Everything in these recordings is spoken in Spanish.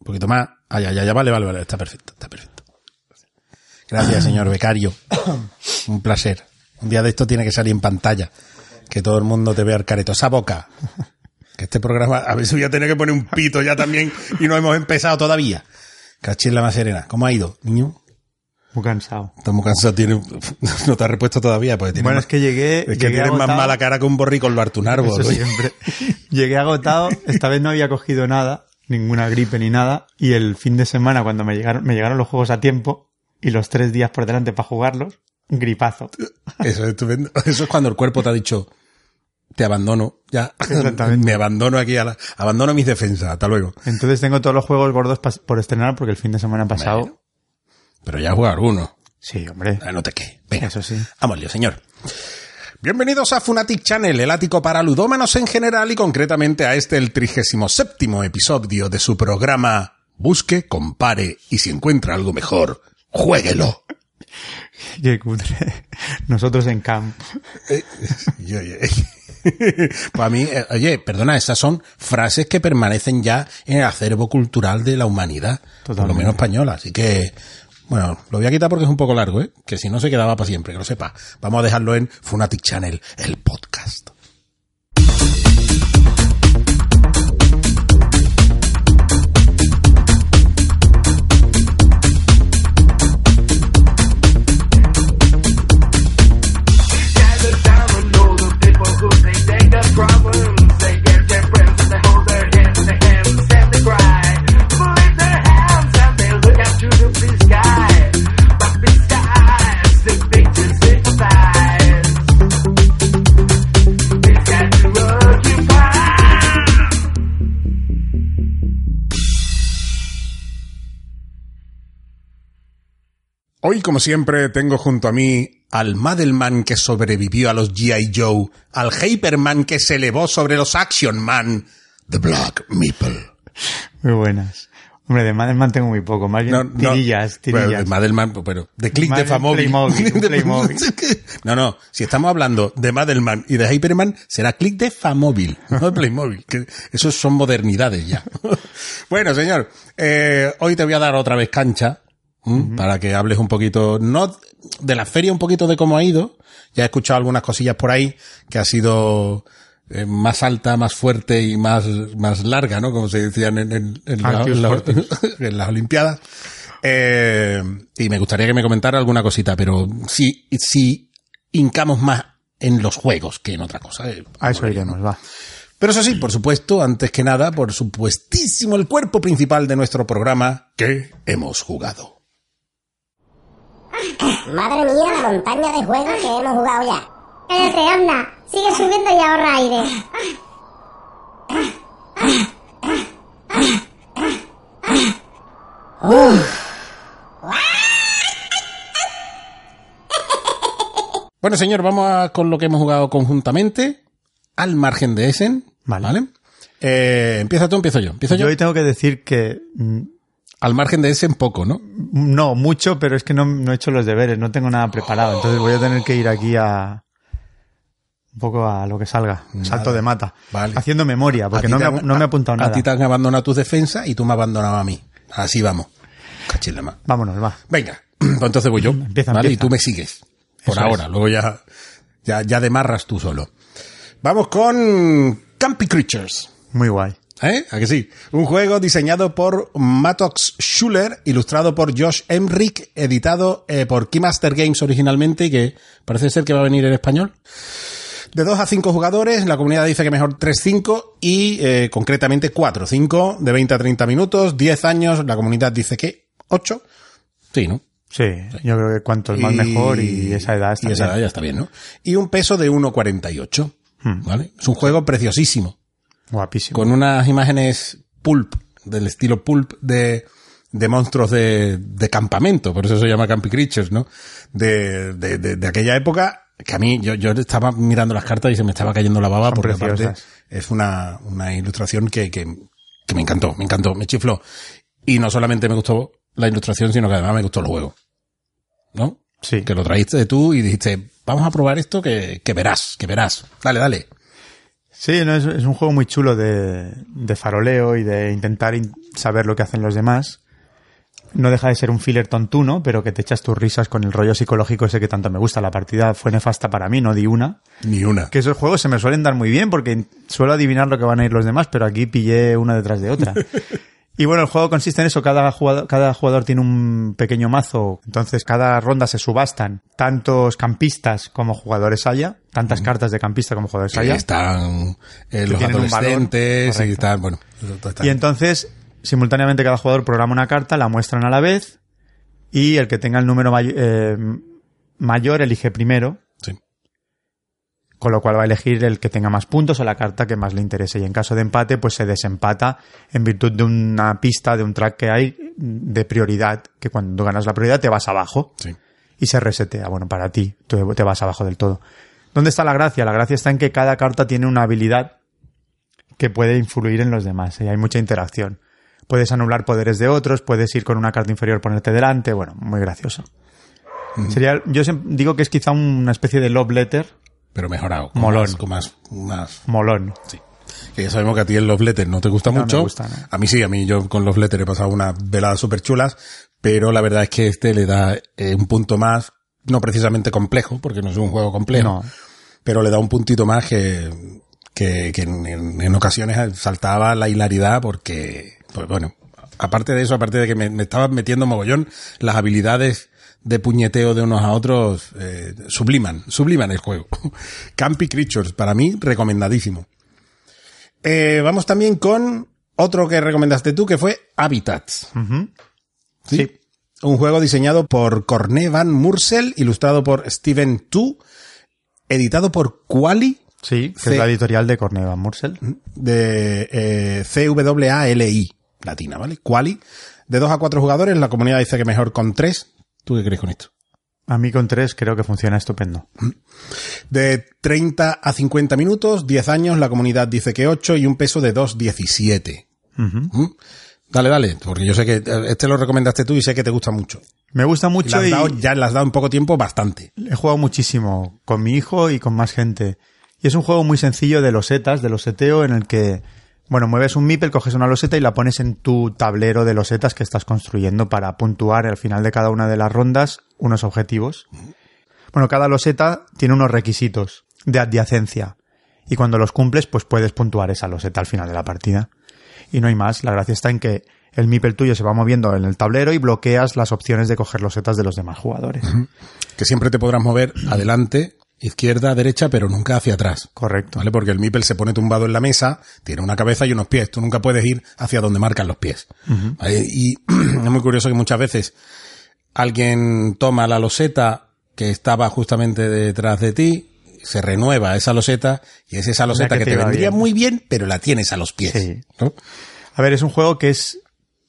Un poquito más. Ah, ya, ya, ya, vale, vale, vale. Está perfecto, está perfecto. Gracias, señor becario. Un placer. Un día de esto tiene que salir en pantalla. Que todo el mundo te vea el careto. Esa boca. Que este programa, a ver si voy a tener que poner un pito ya también y no hemos empezado todavía. Cachila más serena. ¿Cómo ha ido, niño? Muy cansado. Estás muy cansado. Tiene, no te has repuesto todavía. Porque tiene Bueno, más- es que llegué. es que llegué tienes más mala cara que un borrico en lo harto un árbol. Eso siempre. Llegué agotado, esta vez no había cogido nada, ninguna gripe ni nada, y el fin de semana cuando me llegaron, me llegaron los juegos a tiempo y los tres días por delante para jugarlos, gripazo. Eso es estupendo. Eso es cuando el cuerpo te ha dicho, te abandono, ya. Exactamente. Me abandono aquí a la, abandono mis defensas. Hasta luego. Entonces tengo todos los juegos gordos por estrenar porque el fin de semana pasado. Bueno. Pero ya jugar uno. Sí, hombre. Ah, No te quejes. Venga. Eso sí. Vamos, lío, señor. Bienvenidos a Funatic Channel, el ático para ludómanos en general y concretamente a este, el 37 episodio de su programa Busque, compare y si encuentra algo mejor, juéguelo. Nosotros en camp. Y, oye, Pues a mí, eh, oye, perdona, esas son frases que permanecen ya en el acervo cultural de la humanidad, por lo Totalmente. menos española. Así que, bueno, lo voy a quitar porque es un poco largo, ¿eh? Que si no se quedaba para siempre, que lo sepa. Vamos a dejarlo en Funatic Channel, el podcast. Hoy, como siempre, tengo junto a mí al Madelman que sobrevivió a los G.I. Joe, al Hyperman que se elevó sobre los Action Man, The Black Meeple. Muy buenas. Hombre, de Madelman tengo muy poco, más bien No, no. tirillas, tirillas. Bueno, Madelman, pero de Click de Famóvil. Playmobil, un Playmobil. No, no, si estamos hablando de Madelman y de Hyperman, será Click de Famóvil, no de Playmobil. Que esos son modernidades ya. bueno, señor, eh, hoy te voy a dar otra vez cancha. Para que hables un poquito, no de la feria, un poquito de cómo ha ido. Ya he escuchado algunas cosillas por ahí que ha sido eh, más alta, más fuerte y más, más larga, ¿no? Como se decían en, en- en la- en las Olimpiadas. Eh, y me gustaría que me comentara alguna cosita, pero si, si hincamos más en los juegos que en otra cosa. eh, A eso iremos, va. Pero eso sí, por supuesto, antes que nada, por supuestísimo, el cuerpo principal de nuestro programa que hemos jugado. Madre mía, la montaña de juegos que hemos jugado ya. Cállate, anda. Sigue subiendo y ahorra aire. Bueno, señor, vamos a- con lo que hemos jugado conjuntamente, al margen de Essen. Vale. Eh, empieza tú, empiezo yo. Empiezo yo. Yo hoy tengo que decir que mm, Al margen de Essen, poco, ¿no? no mucho, pero es que no, no he hecho los deberes, no tengo nada preparado, entonces voy a tener que ir aquí a un poco a lo que salga, salto de mata, Vale. haciendo memoria, porque A no me, no me he apuntado A nada. ti te han abandonado tus defensas y tú me has abandonado a mí. Así vamos. Cachila más. Vámonos, va. Venga, pues entonces voy yo. Empieza, ¿vale? empieza. Y tú me sigues. Por Eso ahora. es. Luego ya, ya, ya demarras tú solo. Vamos con Campy Creatures. Muy guay. ¿Eh? ¿A que sí? Un juego diseñado por Mattox Schuller, ilustrado por Josh Emrick, editado eh, por Keymaster Games originalmente y que parece ser que va a venir en español. De 2 a 5 jugadores, la comunidad dice que mejor 3-5 y eh, concretamente 4-5 de 20 a 30 minutos, 10 años, la comunidad dice que 8. Sí, ¿no? Sí, yo creo que cuanto más mejor y esa edad está y esa bien. edad ya está bien, ¿no? Y un peso de 1,48. Hmm. ¿Vale? Es un juego preciosísimo Guapísimo. con unas imágenes pulp del estilo pulp de, de monstruos de, de campamento, por eso se llama Campy Creatures, ¿no? De, de, de, de aquella época que a mí, yo, yo estaba mirando las cartas y se me estaba cayendo la baba Son porque aparte es una, una ilustración que, que, que me encantó, me encantó, me chifló. Y no solamente me gustó la ilustración, sino que además me gustó el juego. ¿No? Sí. Que lo trajiste tú y dijiste, vamos a probar esto que, que verás, que verás. Dale, dale. Sí, no, es, es un juego muy chulo de, de faroleo y de intentar in- saber lo que hacen los demás. No deja de ser un filler tontuno, pero que te echas tus risas con el rollo psicológico ese que tanto me gusta. La partida fue nefasta para mí, no di una. Ni una. Que esos juegos se me suelen dar muy bien porque suelo adivinar lo que van a ir los demás, pero aquí pillé una detrás de otra. Y bueno, el juego consiste en eso, cada jugador, cada jugador tiene un pequeño mazo, entonces cada ronda se subastan tantos campistas como jugadores haya, tantas cartas de campista como jugadores Que haya. están eh, los valor. y están, bueno, está- Y entonces, simultáneamente cada jugador programa una carta, la muestran a la vez y el que tenga el número may- eh, mayor elige primero. Con lo cual va a elegir el que tenga más puntos o la carta que más le interese. Y en caso de empate, pues se desempata en virtud de una pista, de un track que hay de prioridad, que cuando ganas la prioridad te vas abajo Sí. y se resetea. Bueno, para ti, tú te vas abajo del todo. ¿Dónde está la gracia? La gracia está en que cada carta tiene una habilidad que puede influir en los demás y hay mucha interacción. Puedes anular poderes de otros, puedes ir con una carta inferior, ponerte delante, bueno, muy gracioso. Sería, yo digo que es quizá una especie de love letter Pero mejorado. Molón. Más, con más, más- molón. sí. Que ya sabemos que a ti el Love Letter no te gusta No me mucho. gusta, no. A mí sí, a mí yo con Love Letter he pasado unas veladas súper chulas, pero la verdad es que este le da eh, un punto más, no precisamente complejo, porque no es un juego complejo, No. pero le da un puntito más que, que, que en, en- en ocasiones saltaba la hilaridad porque, pues bueno, aparte de eso, aparte de que me, me estaba metiendo mogollón, las habilidades de puñeteo de unos a otros eh, subliman, subliman el juego. Campy Creatures, para mí, recomendadísimo. Eh, vamos también con otro que recomendaste tú, que fue Habitats. ¿sí? Sí. Un juego diseñado por Corné Van Mursel, ilustrado por Steven Tu, editado por Quali, Sí, que C- es la editorial de Corneva Mursel. de eh, C-W-A-L-I, latina, ¿vale? Quali. De 2 a 4 jugadores, la comunidad dice que mejor con 3. ¿Tú qué crees con esto? A mí con tres creo que funciona estupendo. De 30 a 50 minutos, 10 años, la comunidad dice que 8 y un peso de 2,17. Ujú. ¿Mm? Dale, dale, porque yo sé que este lo recomendaste tú y sé que te gusta mucho. Me gusta mucho y dado- ya le has dado en poco tiempo bastante. he jugado muchísimo con mi hijo y con más gente. Y es un juego muy sencillo de losetas, de loseteo, en el que, bueno, mueves un mipel, coges una loseta y la pones en tu tablero de losetas que estás construyendo para puntuar al final de cada una de las rondas unos objetivos. Bueno, cada loseta tiene unos requisitos de adyacencia. Y cuando los cumples, pues puedes puntuar esa loseta al final de la partida. Y no hay más. La gracia está en que el mipel tuyo se va moviendo en el tablero y bloqueas las opciones de coger losetas de los demás jugadores. Que siempre te podrás mover adelante, izquierda, derecha, pero nunca hacia atrás. Correcto. ¿Vale? Porque el Mipel se pone tumbado en la mesa, tiene una cabeza y unos pies. Tú nunca puedes ir hacia donde marcan los pies. ¿Vale? Y es muy curioso que muchas veces alguien toma la loseta que estaba justamente detrás de ti, se renueva esa loseta y es esa loseta que que, te vendría bien. muy bien, pero la tienes a los pies. Sí. ¿no? A ver, es un juego que es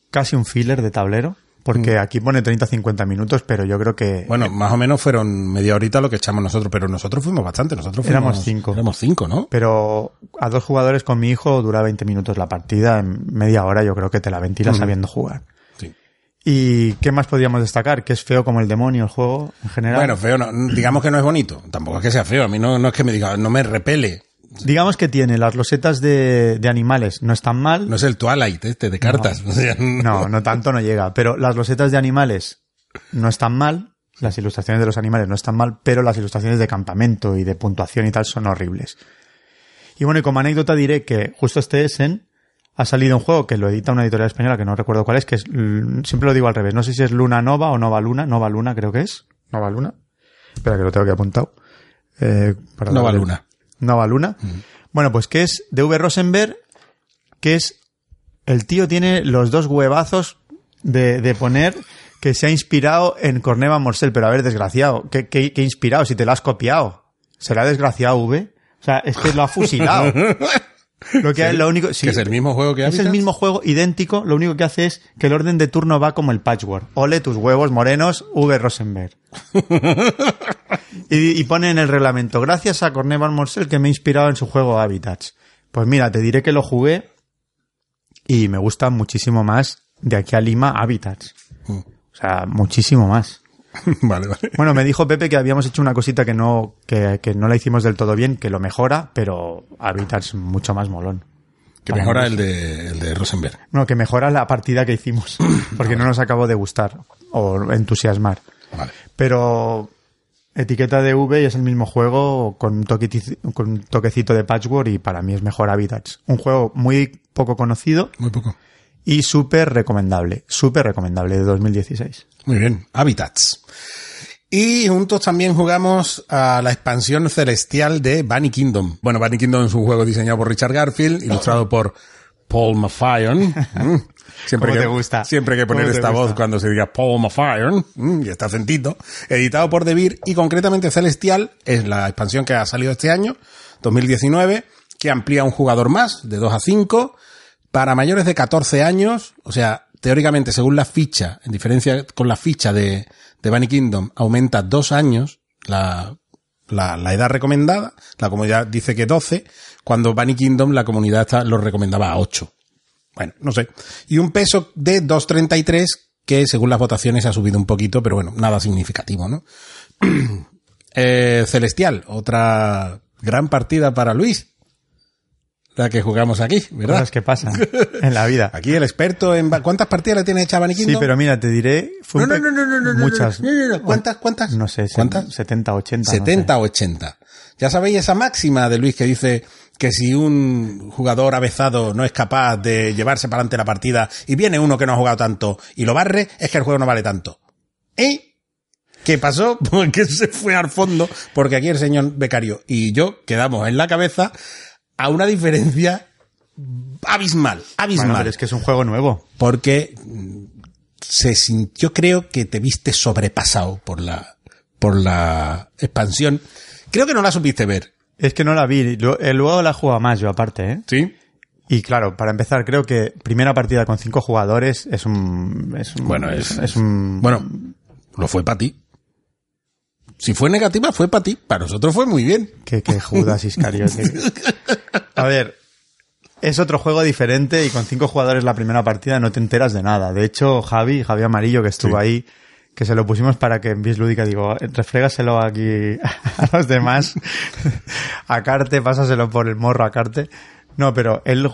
casi un filler de tablero, porque aquí pone 30-50 minutos, pero yo creo que Mm. Bueno, más o menos fueron media horita lo que echamos nosotros, pero nosotros fuimos bastante. Nosotros fuimos, Éramos cinco. Éramos cinco, ¿no? Pero a dos jugadores con mi hijo dura 20 minutos la partida, en media hora yo creo que te la ventilas sabiendo jugar. Sí. ¿Y qué más podríamos destacar? Que es feo como el demonio el juego en general. Bueno, feo, no, digamos que no es bonito. Tampoco es que sea feo. A mí no, no es que me diga, no me repele. Digamos que tiene las losetas de, de animales, no están mal. No es el Twilight este de cartas. O sea, No, no tanto no llega. Pero las losetas de animales no están mal. Las ilustraciones de los animales no están mal, pero las ilustraciones de campamento y de puntuación y tal son horribles. Y bueno, y como anécdota diré que justo este Essen ha salido un juego que lo edita una editorial española que no recuerdo cuál es, que es, l- siempre lo digo al revés, no sé si es Luna Nova o Nova Luna, Nova Luna creo que es. Nova Luna. Espera que lo tengo aquí apuntado. Eh, para Nova darle- Luna. Nova Luna. Bueno, pues que es de V. Rosenberg, que es el tío tiene los dos huevazos de, de poner que se ha inspirado en Corneva Morsel, pero a ver, desgraciado, ¿qué, qué, qué inspirado? Si te lo has copiado. ¿Será desgraciado V? O sea, es que lo ha fusilado. Lo que hay- lo único, sí, que es el mismo juego que es el mismo juego, idéntico, lo único que hace es que el orden de turno va como el patchwork. Ole tus huevos morenos, V. Rosenberg. y, y pone en el reglamento, gracias a Corné Van Morsel que me ha inspirado en su juego Habitats. Pues mira, te diré que lo jugué y me gusta muchísimo más de aquí a Lima Habitats. Mm. O sea, muchísimo más. vale, vale. Bueno, me dijo Pepe que habíamos hecho una cosita que no, que, que no la hicimos del todo bien, que lo mejora, pero Habitats mucho más molón. Que mejora el de, el de Rosenberg. No, que mejora la partida que hicimos, porque no nos acabó de gustar o entusiasmar. Vale. Pero etiqueta de V y es el mismo juego con un, con un toquecito de patchwork y para mí es mejor Habitats. Un juego muy poco conocido Muy poco. Y súper recomendable, súper recomendable de 2016. Muy bien. Habitats. Y juntos también jugamos a la expansión celestial de Bunny Kingdom. Bueno, Bunny Kingdom es un juego diseñado por Richard Garfield, ilustrado por Paul Mafion. Mm. Siempre ¿Cómo que, te gusta? Siempre hay que poner ¿Cómo te esta voz cuando se diga Paul Mafion, mm, y está acentito. Editado por Devir y concretamente Celestial es la expansión que ha salido este año, 2019, que amplía un jugador más, de 2 a 5, para mayores de 14 años, o sea, teóricamente según la ficha, en diferencia con la ficha de, de Bunny Kingdom, aumenta dos años la, la, la edad recomendada, la comunidad dice que 12, cuando Bunny Kingdom la comunidad lo recomendaba a 8. Bueno, no sé. Y un peso de 2.33 que según las votaciones ha subido un poquito, pero bueno, nada significativo, ¿no? Eh, Celestial, otra gran partida para Luis. La que jugamos aquí, ¿verdad? Cosas que pasan en la vida. Aquí el experto en... ¿Cuántas partidas le tiene hecha Bunny Sí, pero mira, te diré... fue No, no, no, no, no, no, Muchas. no, no, no. ¿Cuántas, cuántas? No sé, ¿Cuántas? 70, 80. no sé. 70 o 80. Ya sabéis esa máxima de Luis que dice que si un jugador avezado no es capaz de llevarse para adelante la partida y viene uno que no ha jugado tanto y lo barre, es que el juego no vale tanto. ¿Y qué pasó? Porque se fue al fondo, porque aquí el señor becario y yo quedamos en la cabeza a una diferencia abismal, abismal. Bueno, pero es que es un juego nuevo. porque mm, se sin- yo creo que te viste sobrepasado por la por la expansión. Creo que no la supiste ver. Es que no la vi. Lu- Luego la juega más yo aparte, ¿eh? ¿Sí? Y claro, para empezar, creo que primera partida con cinco jugadores es un... Es un Bueno, es- es un... Bueno, lo fue para ti. Si fue negativa, fue para ti. Para nosotros fue muy bien. Que, que Judas Iscariote. A ver, es otro juego diferente y con cinco jugadores la primera partida no te enteras de nada. De hecho, Javi, Javi Amarillo, que estuvo Sí. ahí, que se lo pusimos para que en Bis Lúdica, digo, refrégaselo aquí a los demás. A Carte, pásaselo por el morro a Carte. No, pero él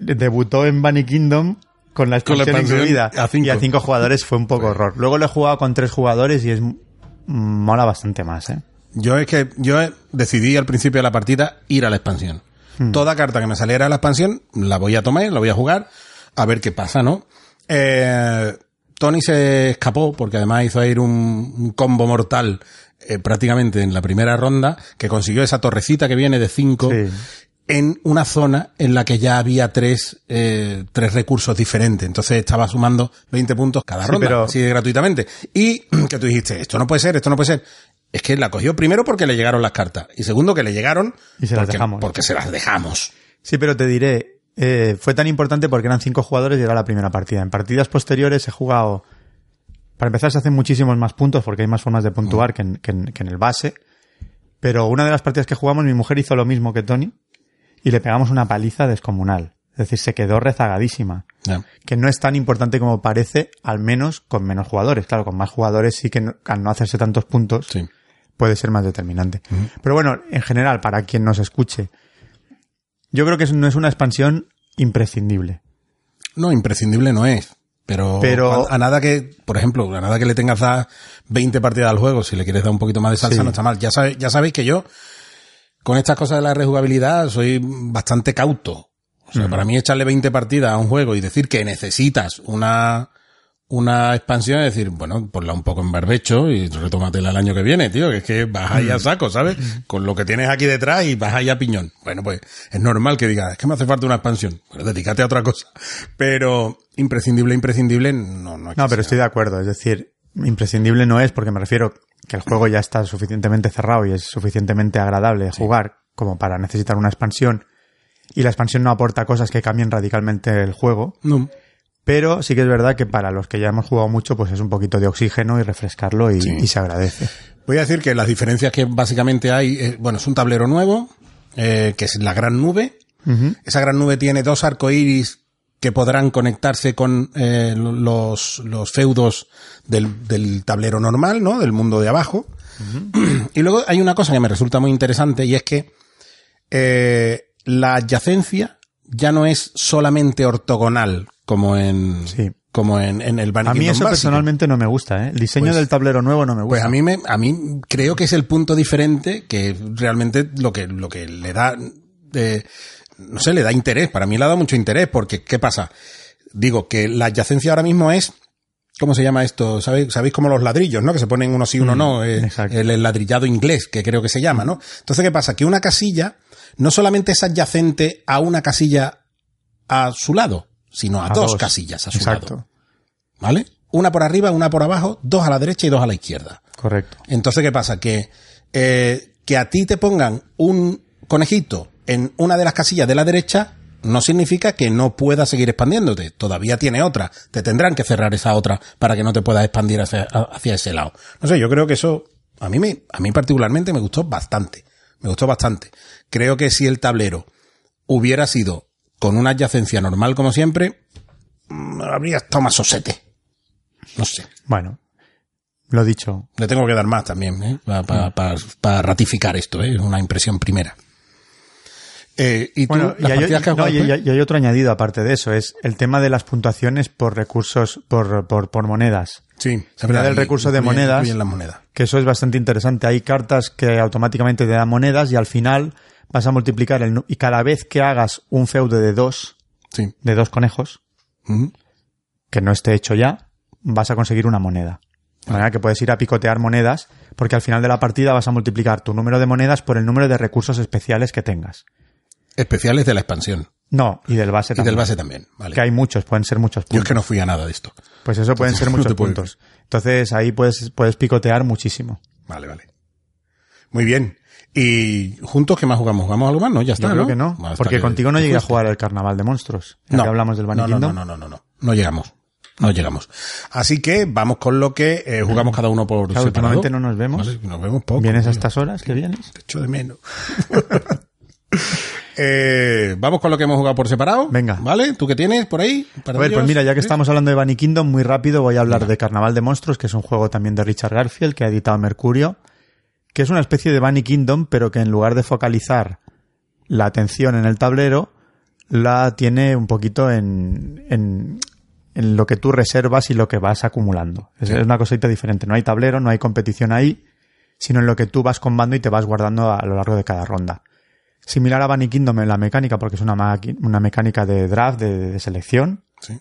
debutó en Bunny Kingdom con la Con la expansión incluida. a. Y a cinco jugadores fue un poco horror. Luego lo he jugado con tres jugadores y es mola bastante más, ¿eh? Yo es que yo decidí al principio de la partida ir a la expansión. Toda carta que me saliera de la expansión la voy a tomar, la voy a jugar, a ver qué pasa, ¿no? Eh, Tony se escapó porque además hizo ir un, un combo mortal eh, prácticamente en la primera ronda que consiguió esa torrecita que viene de 5 Sí. En una zona en la que ya había tres, eh, tres recursos diferentes. Entonces estaba sumando 20 puntos cada Sí, ronda, pero- así de gratuitamente. Y que tú dijiste, esto no puede ser, esto no puede ser. Es que la cogió primero porque le llegaron las cartas. Y segundo que le llegaron Y se las porque, se las dejamos. Sí, pero te diré, eh, fue tan importante porque eran cinco jugadores y era la primera partida. En partidas posteriores he jugado. Para empezar, se hacen muchísimos más puntos porque hay más formas de puntuar que, en, que en- que en el base. Pero una de las partidas que jugamos, mi mujer hizo lo mismo que Tony y le pegamos una paliza descomunal. Es decir, se quedó rezagadísima. Que no es tan importante como parece, al menos con menos jugadores. Claro, con más jugadores sí que no- al no hacerse tantos puntos Sí. puede ser más determinante. Pero bueno, en general, para quien nos escuche, yo creo que no es una expansión imprescindible. No, imprescindible no es. Pero, Pero- a, a nada que, por ejemplo, a nada que le tengas dar 20 partidas al juego, si le quieres dar un poquito más de salsa, Sí. no está mal. Ya, sabe- ya sabéis que yo, con estas cosas de la rejugabilidad, soy bastante cauto. O sea, para mí echarle 20 partidas a un juego y decir que necesitas una, una expansión es decir, bueno, ponla un poco en barbecho y retómatela el año que viene, tío, que es que vas ahí a saco, ¿sabes? Con lo que tienes aquí detrás y vas ahí a piñón. Bueno, pues es normal que digas, es que me hace falta una expansión. Bueno, dedícate a otra cosa. Pero imprescindible, imprescindible, no, no es que No, pero sea. estoy de acuerdo. Es decir, imprescindible no es porque me refiero que el juego ya está suficientemente cerrado y es suficientemente agradable de jugar como para necesitar una expansión. y la expansión no aporta cosas que cambien radicalmente el juego. No. Pero sí que es verdad que para los que ya hemos jugado mucho, pues es un poquito de oxígeno y refrescarlo y, Sí. y se agradece. Voy a decir que las diferencias que básicamente hay, eh, bueno, es un tablero nuevo, eh, que es la gran nube. Esa gran nube tiene dos arcoíris que podrán conectarse con eh, lo- los, los feudos del, del tablero normal, ¿no? Del mundo de abajo. Y luego hay una cosa que me resulta muy interesante y es que eh, la adyacencia ya no es solamente ortogonal como en, Sí. como en, en el A mí eso básico. personalmente no me gusta, ¿eh? El diseño Pues- del tablero nuevo no me gusta. Pues a mí me, a mí creo que es el punto diferente que realmente lo que, lo que le da, eh, no sé, le da interés. Para mí le ha dado mucho interés porque, ¿qué pasa? Digo que la adyacencia ahora mismo es, ¿cómo se llama esto? ¿Sabéis, sabéis como los ladrillos, ¿no? Que se ponen uno sí, uno no. eh, el, el ladrillado inglés, que creo que se llama, ¿no? Entonces, ¿qué pasa? Que una casilla no solamente es adyacente a una casilla a su lado, sino a, A dos, dos. casillas a su Exacto. lado. ¿Vale? Una por arriba, una por abajo, dos a la derecha y dos a la izquierda. Correcto. Entonces, ¿qué pasa? Que, eh, que a ti te pongan un conejito en una de las casillas de la derecha no significa que no puedas seguir expandiéndote. Todavía tiene otra. Te tendrán que cerrar esa otra para que no te puedas expandir hacia, hacia ese lado. No sé, yo creo que eso a mí, me, a mí particularmente me gustó bastante. Me gustó bastante. Creo que si el tablero hubiera sido con una adyacencia normal como siempre, mm, habría estado más sosete. No sé. Bueno, lo dicho. Le tengo que dar más también, ¿eh? para ratificar esto, ¿eh? es una impresión primera. Eh, y tú, Bueno, y hay, que no, y- y- otro añadido aparte de eso, es el tema de las puntuaciones por recursos, por, por, por monedas. sí, se habla del recurso de monedas. incluyen las monedas. Que eso es bastante interesante. Hay cartas que automáticamente te dan monedas y al final vas a multiplicar el, y cada vez que hagas un feudo de dos, Sí. de dos conejos, que no esté hecho ya, vas a conseguir una moneda. De manera que puedes ir a picotear monedas, porque al final de la partida vas a multiplicar tu número de monedas por el número de recursos especiales que tengas. Especiales de la expansión. No, y del base Y también. del base también. Vale. Que hay muchos, pueden ser muchos Yo puntos. es que no fui a nada de esto. Pues eso pueden ser no muchos puedo puntos. Entonces ahí puedes, puedes picotear muchísimo. Vale, vale. Muy bien. ¿Y juntos qué más jugamos? ¿Jugamos algo más? No, ya está. Yo creo ¿no? que no, Hasta porque que contigo no llegué a jugar el Carnaval de Monstruos. No. que hablamos del Bunny no, no, Kingdom. no, no, no, no. No llegamos. No llegamos. Así que vamos con lo que eh, jugamos cada uno por Claro, separado. últimamente no nos vemos. Vale, nos vemos poco. ¿Vienes a estas horas que vienes? Te echo de menos. Eh, vamos con lo que hemos jugado por separado. Venga. ¿Vale? ¿Tú qué tienes por ahí? A ver, pues mira, ya que estamos hablando de Bunny Kingdom, muy rápido voy a hablar de Carnaval de Monstruos, que es un juego también de Richard Garfield, que ha editado Mercurio, que es una especie de Bunny Kingdom, pero que en lugar de focalizar la atención en el tablero, la tiene un poquito en, en, en lo que tú reservas y lo que vas acumulando. Es, es una cosita diferente. No hay tablero, no hay competición ahí, sino en lo que tú vas combando y te vas guardando a, a lo largo de cada ronda. Similar a Bunny Kingdom en la mecánica, porque es una, una mecánica de draft, de- de selección, Sí.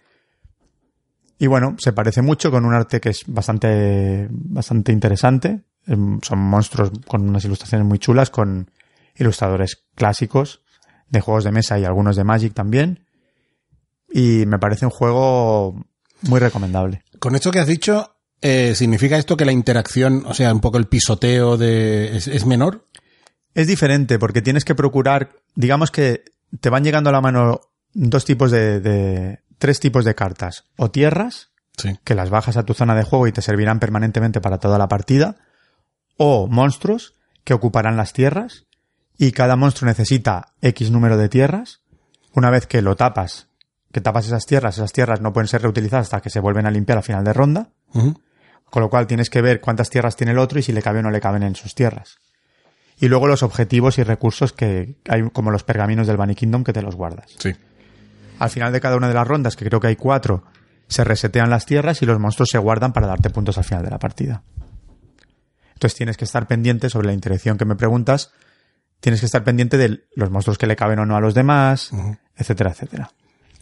y bueno, se parece mucho con un arte que es bastante, bastante interesante. Em, Son monstruos con unas ilustraciones muy chulas, con ilustradores clásicos de juegos de mesa y algunos de Magic también. Y me parece un juego muy recomendable. Con esto que has dicho, eh, ¿significa esto que la interacción, o sea, un poco el pisoteo de es, es menor? Es diferente porque tienes que procurar, digamos que te van llegando a la mano dos tipos de, de tres tipos de cartas. O tierras, Sí. que las bajas a tu zona de juego y te servirán permanentemente para toda la partida, o monstruos que ocuparán las tierras y cada monstruo necesita X número de tierras. Una vez que lo tapas, que tapas esas tierras, esas tierras no pueden ser reutilizadas hasta que se vuelven a limpiar a final de ronda, con lo cual tienes que ver cuántas tierras tiene el otro y si le cabe o no le caben en sus tierras. Y luego los objetivos y recursos que hay como los pergaminos del Bunny Kingdom que te los guardas. Sí. Al final de cada una de las rondas, que creo que hay cuatro, se resetean las tierras y los monstruos se guardan para darte puntos al final de la partida. Entonces tienes que estar pendiente sobre la interacción que me preguntas. Tienes que estar pendiente de los monstruos que le caben o no a los demás, etcétera, etcétera.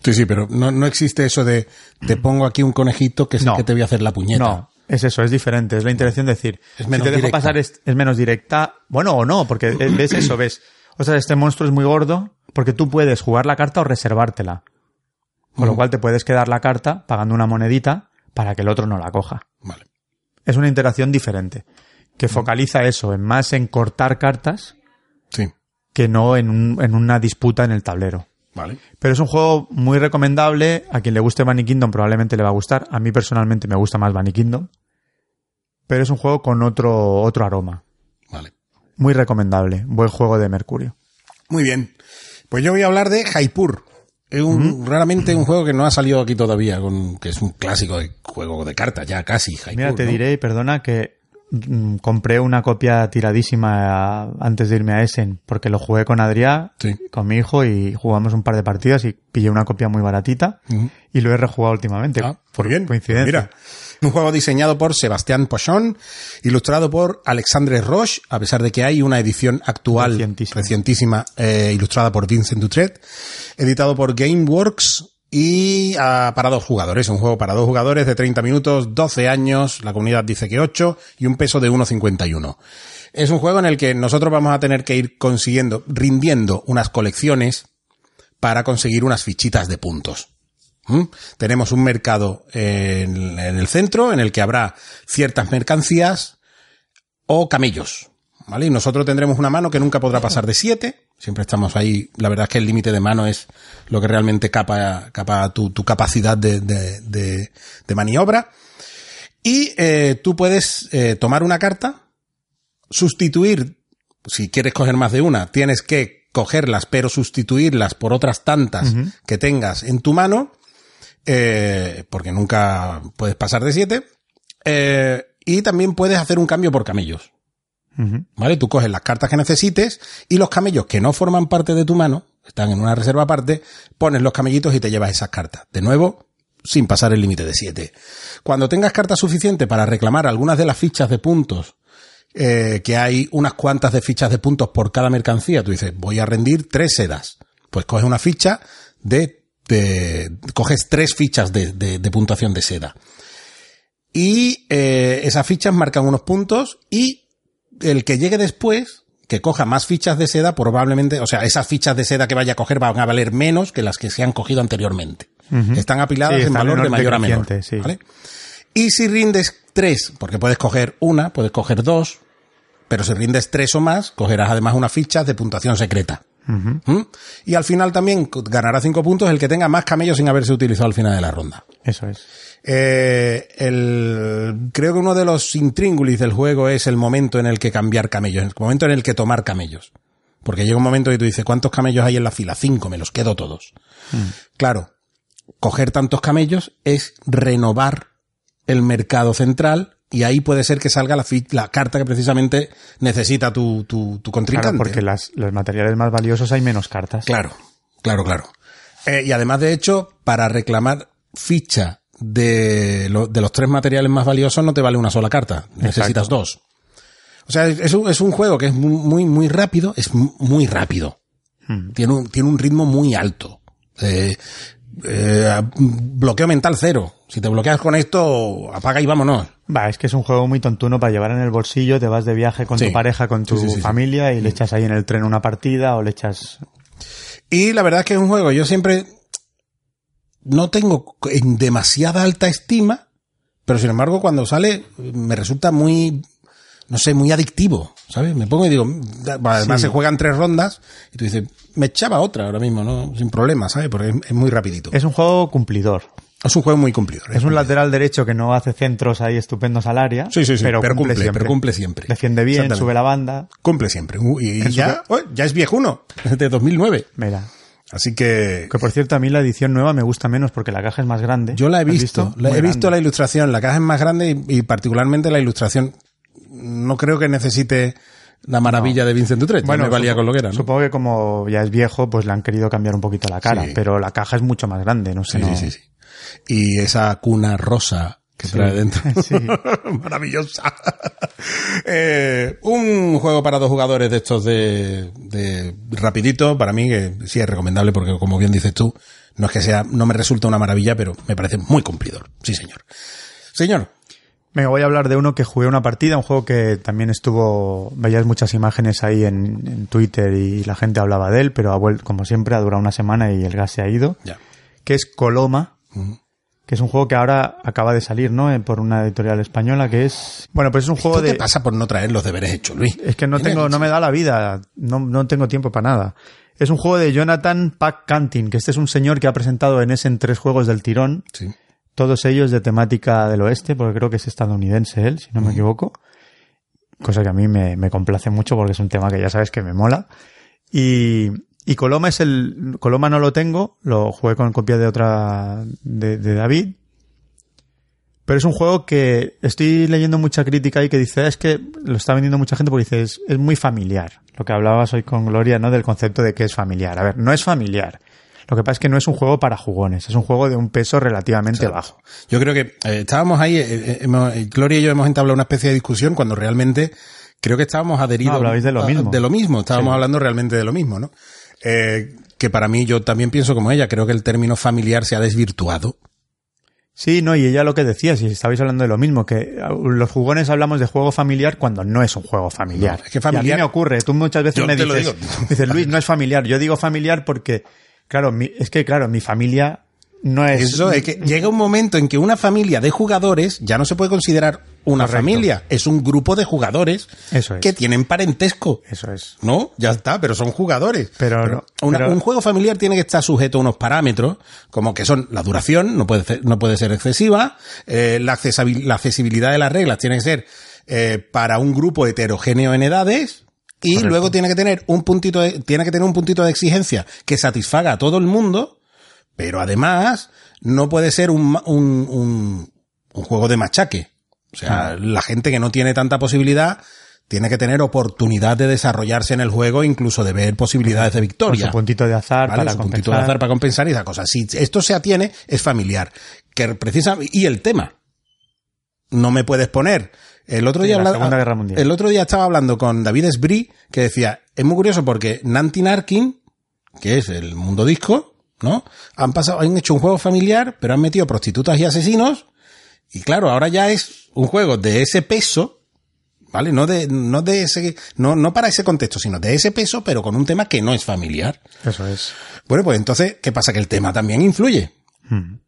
Sí, sí, pero no, no existe eso de te pongo aquí un conejito que es el No. que te voy a hacer la puñeta. No, es eso, es diferente. Es la interacción de decir, Es menos si te dejo directa. pasar es, es menos directa. Bueno, o no, porque eh, ves eso, ves. O sea, este monstruo es muy gordo porque tú puedes jugar la carta o reservártela. Con lo Mm. cual te puedes quedar la carta pagando una monedita para que el otro no la coja. Vale. Es una interacción diferente que focaliza eso en más en cortar cartas Sí. que no en, un- en una disputa en el tablero. Vale. Pero es un juego muy recomendable. A quien le guste Bunny Kingdom probablemente le va a gustar. A mí personalmente me gusta más Bunny Kingdom. Pero es un juego con otro, otro aroma. Vale. Muy recomendable. Buen juego de Mercurio. Muy bien. Pues yo voy a hablar de Jaipur. Es un, raramente un juego que no ha salido aquí todavía, con, que es un clásico de juego de cartas, ya casi. Jaipur, Mira, te ¿no? diré, y perdona, que mm, compré una copia tiradísima antes de irme a Essen, porque lo jugué con Adrián, Sí. con mi hijo, y jugamos un par de partidas y pillé una copia muy baratita y lo he rejugado últimamente. Ah, por bien. Coincidencia. Mira, un juego diseñado por Sebastián Pochon, ilustrado por Alexandre Roche, a pesar de que hay una edición actual Recientísima. recientísima, eh, ilustrada por Vincent Dutret, editado por GameWorks y ah, para dos jugadores. Un juego para dos jugadores de 30 minutos, 12 años, la comunidad dice que 8 y un peso de 1,51. Es un juego en el que nosotros vamos a tener que ir consiguiendo, rindiendo unas colecciones para conseguir unas fichitas de puntos. ¿Mm? Tenemos un mercado en, en el centro en el que habrá ciertas mercancías o camellos. ¿Vale? Y nosotros tendremos una mano que nunca podrá pasar de 7. Siempre estamos ahí. La verdad es que el límite de mano es lo que realmente capa, capa tu, tu capacidad de, de- de- de maniobra. Y eh, tú puedes eh, tomar una carta, sustituir, si quieres coger más de una, tienes que cogerlas, pero sustituirlas por otras tantas que tengas en tu mano, eh, porque nunca puedes pasar de siete. Eh, y también puedes hacer un cambio por camellos. ¿Vale? Tú coges las cartas que necesites y los camellos que no forman parte de tu mano, están en una reserva aparte, pones los camellitos y te llevas esas cartas. De nuevo, sin pasar el límite de 7. Cuando tengas cartas suficientes para reclamar algunas de las fichas de puntos, eh, que hay unas cuantas de fichas de puntos por cada mercancía, tú dices, voy a rendir tres sedas. Pues coges una ficha de, de- coges tres fichas de, de- de puntuación de seda. Y eh, esas fichas marcan unos puntos y el que llegue después, que coja más fichas de seda, probablemente, o sea, esas fichas de seda que vaya a coger van a valer menos que las que se han cogido anteriormente. Están apiladas Sí, en están valor de mayor a menor. decreciente, sí. ¿vale? Y si rindes tres, porque puedes coger una, puedes coger dos, pero si rindes tres o más, cogerás además unas fichas de puntuación secreta. ¿Mm? Y al final también ganará cinco puntos el que tenga más camellos sin haberse utilizado al final de la ronda. Eso es. Eh, el, creo que uno de los intríngulis del juego es el momento en el que cambiar camellos, el momento en el que tomar camellos. Porque llega un momento y tú dices, ¿cuántos camellos hay en la fila? Cinco, me los quedo todos. Claro, coger tantos camellos es renovar el mercado central y ahí puede ser que salga la, la carta que precisamente necesita tu, tu, tu contrincante. Claro, porque las, los materiales más valiosos hay menos cartas. Claro, claro, claro. Eh, y además, de hecho, para reclamar ficha de, lo- de los tres materiales más valiosos no te vale una sola carta. Necesitas dos. O sea, es un, es un juego que es muy, muy, muy rápido, es mu- muy rápido. Tiene, un, tiene un ritmo muy alto. Eh, eh, bloqueo mental cero. Si te bloqueas con esto, apaga y vámonos. Va, es que es un juego muy tontuno para llevar en el bolsillo, te vas de viaje con Sí. tu pareja, con tu Sí, sí, familia y le echas ahí en el tren una partida o le echas... Y la verdad es que es un juego, yo siempre no tengo en demasiada alta estima, pero sin embargo cuando sale me resulta muy, no sé, muy adictivo, ¿sabes? Me pongo y digo, además Sí. se juegan tres rondas y tú dices, me echaba otra ahora mismo, ¿no? Sin problema, ¿sabes? Porque es, es muy rapidito. Es un juego cumplidor. Es un juego muy cumplidor. Es un lateral derecho que no hace centros ahí estupendos al área. Sí, sí, sí, pero, pero cumple, cumple, siempre. pero cumple siempre. Defiende bien, sube la banda. Cumple siempre. Y ya, oh, ya es viejuno, de 2009. Mira. Así que Que por cierto, a mí la edición nueva me gusta menos porque la caja es más grande. Yo la he ¿Has visto, la- he visto la ilustración, la caja es más grande y, y particularmente la ilustración no creo que necesite la maravilla de Vincent Dutret, bueno, me valía con lo que era, ¿no? Supongo que como ya es viejo, pues le han querido cambiar un poquito la cara, Sí. pero la caja es mucho más grande, no sé. Sí, no- sí, sí, sí. Y esa cuna rosa que trae dentro. Sí. Maravillosa. Eh, un juego para dos jugadores de estos de, de rapidito, para mí que sí es recomendable porque como bien dices tú, no es que sea, no me resulta una maravilla, pero me parece muy cumplidor. Sí, señor. Señor, Me voy a hablar de uno que jugué una partida, un juego que también estuvo, veías muchas imágenes ahí en, en Twitter y la gente hablaba de él, pero ha vuelto, como siempre, ha durado una semana y el gas se ha ido, ya. que es Coloma, que es un juego que ahora acaba de salir, ¿no? Eh, Por una editorial española que es... Bueno, pues es un juego ¿Qué de... te pasa por no traer los deberes hechos, Luis? Es que no tengo, no me da la vida, no, no tengo tiempo para nada. Es un juego de Jonathan Pack Cantin, que este es un señor que ha presentado en ese en tres juegos del tirón, Sí. Todos ellos de temática del oeste, porque creo que es estadounidense él, si no me equivoco. Cosa que a mí me, me complace mucho porque es un tema que ya sabes que me mola. Y, y Coloma es el, Coloma no lo tengo, lo jugué con copia de otra, de, de David. Pero es un juego que estoy leyendo mucha crítica y que dice, es que lo está vendiendo mucha gente porque dice, es, es muy familiar. Lo que hablabas hoy con Gloria, ¿no? Del concepto de que es familiar. A ver, no es familiar. Lo que pasa es que no es un juego para jugones, es un juego de un peso relativamente bajo. Yo creo que eh, estábamos ahí, eh, eh, hemos- Gloria y yo hemos entablado una especie de discusión cuando realmente creo que estábamos adheridos No, de lo a- mismo. De lo mismo, estábamos Sí. hablando realmente de lo mismo, ¿no? Eh, que para mí yo también pienso como ella, creo que el término familiar se ha desvirtuado. Sí, no, y ella lo que decía, si estabais hablando de lo mismo, que los jugones hablamos de juego familiar cuando no es un juego familiar. No, es que Y familiar- a mí me ocurre, tú muchas veces me dices, dices, Luis, no es familiar. Yo digo familiar porque, claro, mi- es que, claro, mi familia no es... Eso es que llega un momento en que una familia de jugadores ya no se puede considerar una Correcto. familia, es un grupo de jugadores Eso es. que tienen parentesco. Eso es. No, ya está, pero son jugadores. Pero no- una- pero- un juego familiar tiene que estar sujeto a unos parámetros, como que son la duración, no puede ser, no puede ser excesiva, eh, la accesibilidad de las reglas tiene que ser eh, para un grupo heterogéneo en edades. Y Correcto. luego tiene que tener un puntito de, tiene que tener un puntito de exigencia que satisfaga a todo el mundo, pero además no puede ser un, un, un, un juego de machaque. O sea, la gente que no tiene tanta posibilidad tiene que tener oportunidad de desarrollarse en el juego, incluso de ver posibilidades de Con victoria. su puntito de azar ¿vale? para Su compensar. puntito de azar para compensar y esa cosa. Si esto se atiene, es familiar. Que precisa, y el tema. No me puedes poner. El otro día la habla- Segunda Guerra Mundial. el otro día estaba hablando con David Esbrí, que decía, es muy curioso porque Nanti Narkin, que es el mundo disco, ¿no? Han pasado, han hecho un juego familiar, pero han metido prostitutas y asesinos, y claro, ahora ya es un juego de ese peso, ¿vale? No de, no de ese, no, no para ese contexto, sino de ese peso, pero con un tema que no es familiar. Eso es. Bueno, pues entonces, ¿qué pasa? Que el tema también influye. Hmm.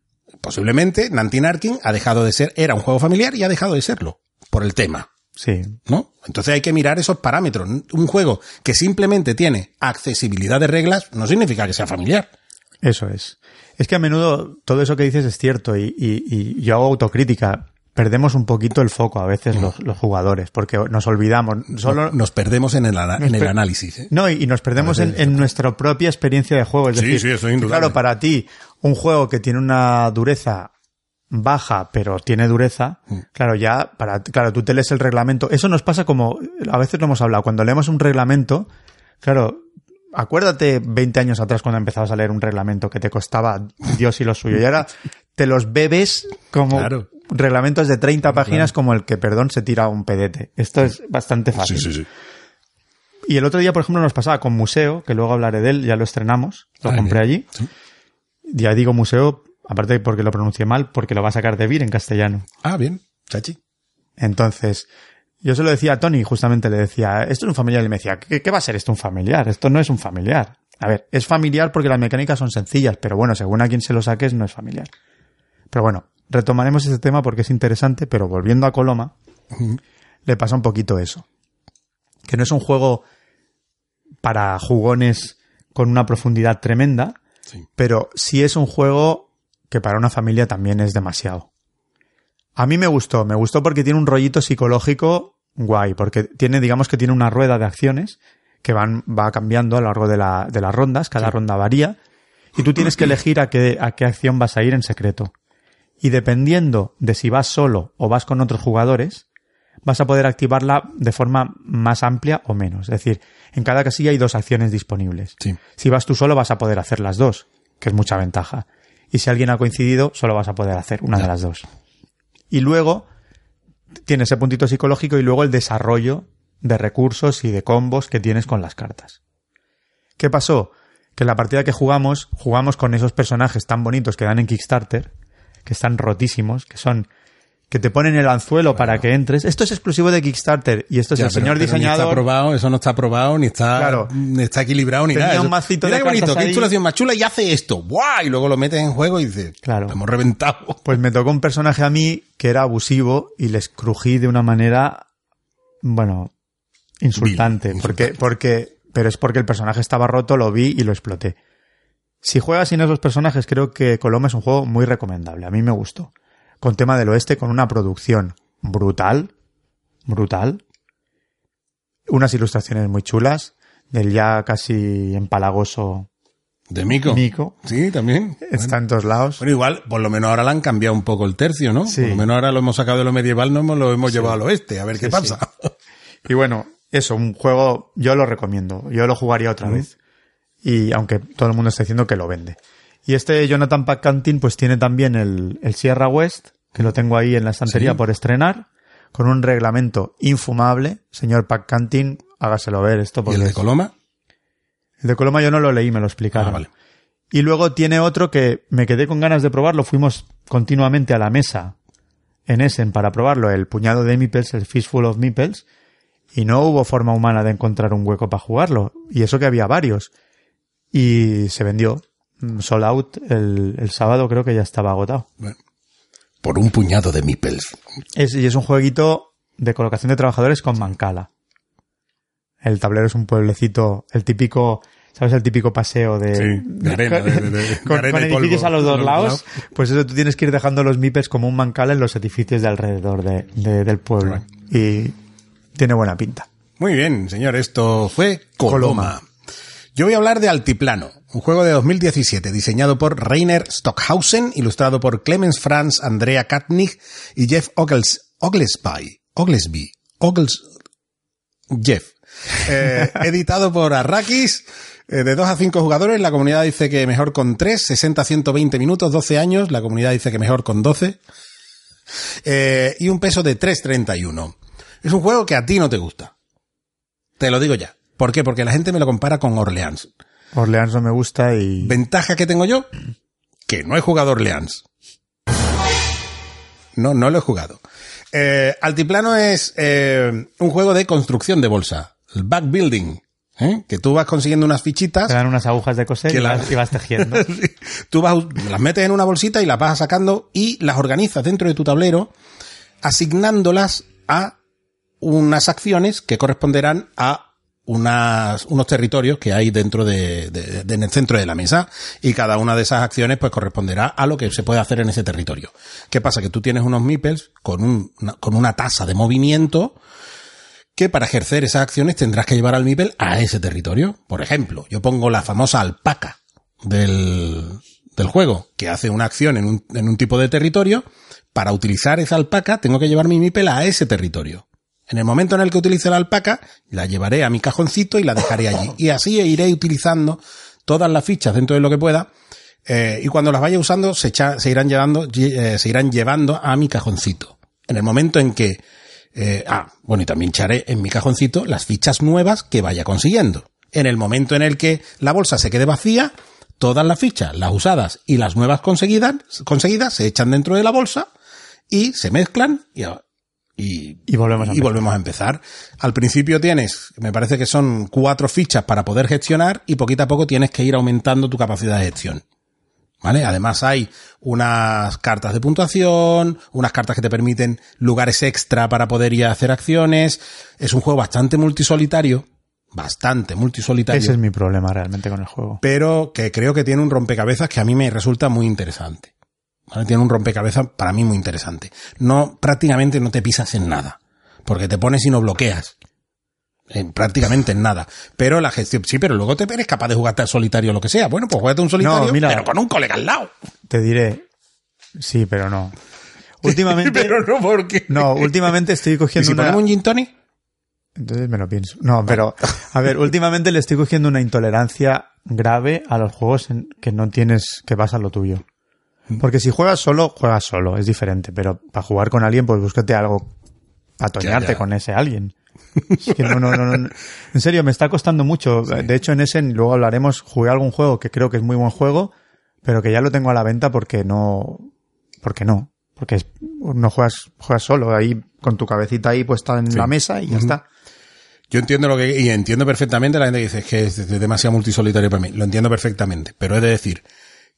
Posiblemente Nanti Narkin ha dejado de ser, era un juego familiar y ha dejado de serlo, por el tema. Sí. ¿no? Entonces hay que mirar esos parámetros. Un juego que simplemente tiene accesibilidad de reglas no significa que sea familiar. Eso es. Es que a menudo todo eso que dices es cierto y, y- y yo hago autocrítica. Perdemos un poquito el foco a veces los, los jugadores porque nos olvidamos. Solo, Nos perdemos en el, en el análisis. ¿eh? No, y y nos perdemos en, en nuestra propia experiencia de juego. Es Sí, decir, sí, eso es indudable. claro, para ti, un juego que tiene una dureza baja, pero tiene dureza, claro, ya, para, claro, tú te lees el reglamento. Eso nos pasa como, a veces lo hemos hablado, cuando leemos un reglamento, claro, acuérdate 20 años atrás cuando empezabas a leer un reglamento que te costaba Dios y lo suyo, y ahora te los bebes como Claro. reglamentos de 30 páginas como el que, perdón, se tira un pedete. Esto es bastante fácil. sí. Y el otro día, por ejemplo, nos pasaba con Museo, que luego hablaré de él, ya lo estrenamos, lo Ah, compré bien. allí. Sí. Ya digo Museo, aparte de porque lo pronuncié mal, porque lo va a sacar de Vir en castellano. Ah, bien, chachi. Entonces, yo se lo decía a Tony, justamente le decía, esto es un familiar, y me decía, ¿qué, qué va a ser esto un familiar? Esto no es un familiar. A ver, es familiar porque las mecánicas son sencillas, pero bueno, según a quien se lo saques, no es familiar. Pero bueno, retomaremos este tema porque es interesante, pero volviendo a Coloma, le pasa un poquito eso. Que no es un juego para jugones con una profundidad tremenda, Sí. pero sí es un juego que para una familia también es demasiado. A mí me gustó, me gustó porque tiene un rollito psicológico guay, porque tiene, digamos que tiene una rueda de acciones que van, va cambiando a lo largo de, la- de las rondas, cada ronda varía, y tú tienes que elegir a qué, a qué acción vas a ir en secreto. Y dependiendo de si vas solo o vas con otros jugadores, vas a poder activarla de forma más amplia o menos. Es decir, en cada casilla hay dos acciones disponibles. Sí. Si vas tú solo vas a poder hacer las dos, que es mucha ventaja. Y si alguien ha coincidido, solo vas a poder hacer una de las dos. Y luego tiene ese puntito psicológico y luego el desarrollo de recursos y de combos que tienes con las cartas. ¿Qué pasó? Que en la partida que jugamos, jugamos con esos personajes tan bonitos que dan en Kickstarter, que están rotísimos, que son que te ponen el anzuelo para que entres. Esto es exclusivo de Kickstarter y esto es Ya, el pero- señor pero Ni está diseñador. probado, eso no está probado, ni está, Claro. ni está equilibrado, ni Tenía nada. un macito Mira de qué bonito, qué instalación más chula y hace esto. ¡Guau! Y luego lo metes en juego y dices, Claro. "Lo hemos reventado. Pues me tocó un personaje a mí que era abusivo y les crují de una manera, bueno, insultante. Vil, porque, porque, pero es porque el personaje estaba roto, lo vi y lo exploté. Si juegas sin esos personajes, creo que Coloma es un juego muy recomendable. A mí me gustó. Con tema del oeste, con una producción brutal, brutal. Unas ilustraciones muy chulas, del ya casi empalagoso De Mico. Mico. Sí, también. Está en todos lados. Bueno, igual, por lo menos ahora le han cambiado un poco el tercio, ¿no? Sí. Por lo menos ahora lo hemos sacado de lo medieval, no lo hemos llevado al oeste, a ver qué pasa. Y bueno, eso, un juego, yo lo recomiendo. Yo lo jugaría otra vez. Y aunque todo el mundo está diciendo que lo vende. Y este Jonathan Cantin pues tiene también el, el Sierra West, que lo tengo ahí en la estantería Sí. por estrenar, con un reglamento infumable. Señor Cantin, hágaselo ver esto ¿Y porque el de Coloma? el de Coloma yo no lo leí, me lo explicaron. Ah, vale. Y luego tiene otro que me quedé con ganas de probarlo. Fuimos continuamente a la mesa en Essen para probarlo, el puñado de Meeples, el Fistful of Meeples, y no hubo forma humana de encontrar un hueco para jugarlo. Y eso que había varios. Y se vendió. Mm, Sold out el, el sábado creo que ya estaba agotado. Bueno, por un puñado de meeples. Es, y es un jueguito de colocación de trabajadores con Mancala. El tablero es un pueblecito, el típico, ¿sabes? El típico paseo de, Sí, de arena, de- de- con, arena con y polvo edificios a los dos lados. Pues eso, tú tienes que ir dejando los mipes como un Mancala en los edificios de alrededor de, de- del pueblo. Y tiene buena pinta. Muy bien, señor, esto fue Coloma. Yo voy a hablar de Altiplano, un juego de 2017 diseñado por Rainer Stockhausen, ilustrado por Clemens Franz, Andrea Katnig y Jeff Ogles, Oglesby. Oglesby. Ogles, Jeff. Eh, editado por Arrakis, eh, de 2 a 5 jugadores. La comunidad dice que mejor con 3, 60 a 120 minutos, 12 años. La comunidad dice que mejor con 12. Eh, y un peso de 3.31. Es un juego que a ti no te gusta. Te lo digo ya. ¿Por qué? Porque la gente me lo compara con Orleans. Orleans no me gusta y... ¿Ventaja que tengo yo? Que no he jugado Orleans. No, no lo he jugado. Eh, Altiplano es eh, un juego de construcción de bolsa. El backbuilding. ¿eh? Que tú vas consiguiendo unas fichitas. Te dan unas agujas de coser Que y, la- vas, y vas tejiendo. Sí. Tú vas, las metes en una bolsita y las vas sacando y las organizas dentro de tu tablero, asignándolas a unas acciones que corresponderán a unas, unos territorios que hay dentro de, de- de- en el centro de la mesa y cada una de esas acciones pues corresponderá a lo que se puede hacer en ese territorio. ¿Qué pasa? Que tú tienes unos meeples con, un, una, con una tasa de movimiento que para ejercer esas acciones tendrás que llevar al meeple a ese territorio. Por ejemplo, yo pongo la famosa alpaca del, del juego, que hace una acción en un, en un tipo de territorio. Para utilizar esa alpaca, tengo que llevar mi meeple a ese territorio. En el momento en el que utilice la alpaca, la llevaré a mi cajoncito y la dejaré allí. Y así iré utilizando todas las fichas dentro de lo que pueda. eh, y cuando las vaya usando, se, echa- se irán llevando, lle- eh, se irán llevando a mi cajoncito. En el momento en que eh, ah, bueno, y también echaré en mi cajoncito las fichas nuevas que vaya consiguiendo. En el momento en el que la bolsa se quede vacía, todas las fichas, las usadas y las nuevas conseguidas, conseguidas se echan dentro de la bolsa y se mezclan y, y, Y volvemos a y volvemos a empezar. Al principio tienes, me parece que son cuatro fichas para poder gestionar y poquito a poco tienes que ir aumentando tu capacidad de gestión. ¿Vale? Además hay unas cartas de puntuación, unas cartas que te permiten lugares extra para poder ir a hacer acciones. Es un juego bastante multisolitario, bastante multisolitario, Ese es mi problema realmente con el juego. pero que creo que tiene un rompecabezas que a mí me resulta muy interesante. ¿Vale? Tiene un rompecabezas para mí muy interesante. No, prácticamente no te pisas en nada, porque te pones y no bloqueas. En prácticamente en nada. Pero la gestión, sí, pero luego te eres capaz de jugarte al solitario o lo que sea. Bueno, pues juégate un solitario, mira. pero con un colega al lado. Te diré, sí, pero no. Últimamente, pero no porque. no, últimamente estoy ¿Y cogiendo si una... ponemos un gin tonic? Entonces me lo pienso. No, pero, a ver, últimamente le estoy cogiendo una intolerancia grave a los juegos en que no tienes que pasar lo tuyo. Porque si juegas solo, juegas solo, es diferente. Pero para jugar con alguien, pues búscate algo para toñarte Ya, ya. con ese alguien. Es que no, no, no, no. En serio, me está costando mucho. De hecho, en ese, luego hablaremos, jugué algún juego que creo que es muy buen juego, pero que ya lo tengo a la venta porque no, porque no. Porque es- no juegas, juegas solo, ahí con tu cabecita ahí puesta en Sí. la mesa y ya está. Yo entiendo lo que, y entiendo perfectamente la gente que dice "Es que es demasiado multisolitario para mí. Lo entiendo perfectamente. Pero he de decir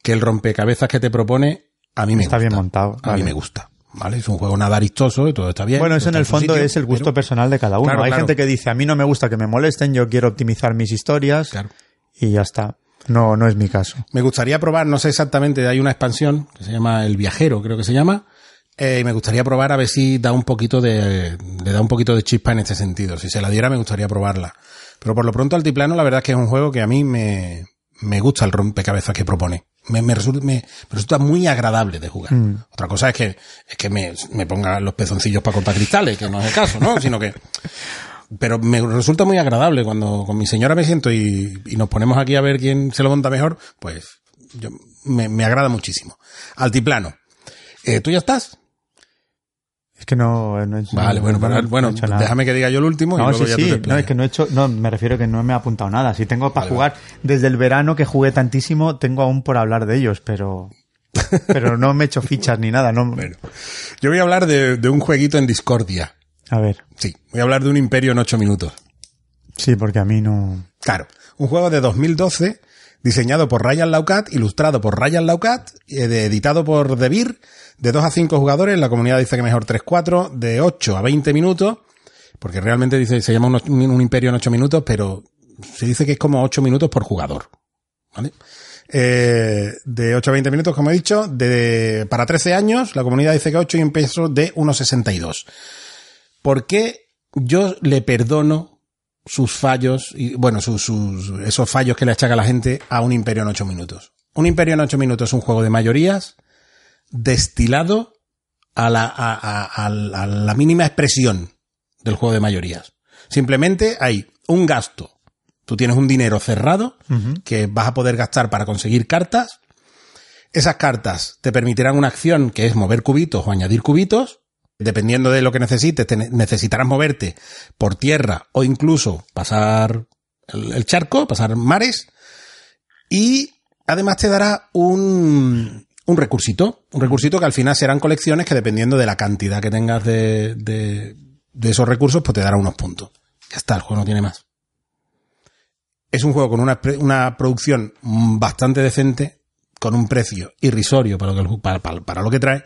que el rompecabezas que te propone, a mí me Está gusta. bien montado, A mí me gusta. ¿Vale? Es un juego nada aristoso y todo está bien. Bueno, eso en el fondo sitio, es el gusto pero- personal de cada uno. Claro, Hay claro. gente que dice, a mí no me gusta que me molesten, yo quiero optimizar mis historias Claro. y ya está. No, no es mi caso. Me gustaría probar, no sé exactamente, hay una expansión que se llama El Viajero, creo que se llama. eh, y me gustaría probar a ver si da un poquito de, le da un poquito de chispa en este sentido. Si se la diera, me gustaría probarla. Pero por lo pronto, Altiplano, la verdad es que es un juego que a mí me, me gusta el rompecabezas que propone. Me, me resulta, me, me resulta muy agradable de jugar. Mm. Otra cosa es que, es que me, me ponga los pezoncillos para cortar cristales, que no es el caso, ¿no? Sino que, pero me resulta muy agradable cuando con mi señora me siento y, y nos ponemos aquí a ver quién se lo monta mejor, pues yo, me, me agrada muchísimo. Altiplano. Eh, ¿Tú ya estás? Es que no, no he hecho- Vale, no- bueno, para- he bueno, nada. déjame que diga yo el último y No, luego sí, ya tú sí, te no, es que no he hecho, no, me refiero que no me he apuntado nada. Si tengo para Vale, jugar desde el verano que jugué tantísimo, tengo aún por hablar de ellos, pero, pero no me he hecho fichas ni nada, no. Bueno, yo voy a hablar de, de un jueguito en Discordia. A ver, Sí, voy a hablar de un imperio en ocho minutos. sí, porque a mí no. Claro, un juego de 2012 diseñado por Ryan Laucat, ilustrado por Ryan Laucat, eh, editado por Devir, de 2 a 5 jugadores, la comunidad dice que mejor 3-4, de 8 a 20 minutos, porque realmente dice, se llama un, un imperio en 8 minutos, pero se dice que es como 8 minutos por jugador. ¿Vale? Eh, de 8 a 20 minutos, como he dicho, de, para 13 años, la comunidad dice que 8 y un peso de 1,62. ¿Por qué yo le perdono sus fallos y bueno, sus, sus- esos fallos que le achaca la gente a un imperio en ocho minutos. Un imperio en ocho minutos es un juego de mayorías destilado a la, a, a- a la- a la mínima expresión del juego de mayorías. Simplemente hay un gasto. Tú tienes un dinero cerrado que vas a poder gastar para conseguir cartas. Esas cartas te permitirán una acción que es mover cubitos o añadir cubitos. Dependiendo de lo que necesites, te ne- necesitarás moverte por tierra o incluso pasar el, el charco, pasar mares. Y además te dará un, un recursito. Un recursito que al final serán colecciones que dependiendo de la cantidad que tengas de, de, de esos recursos, pues te dará unos puntos. Ya está, el juego no tiene más. Es un juego con una, una producción bastante decente, con un precio irrisorio para lo que, para- para lo que trae,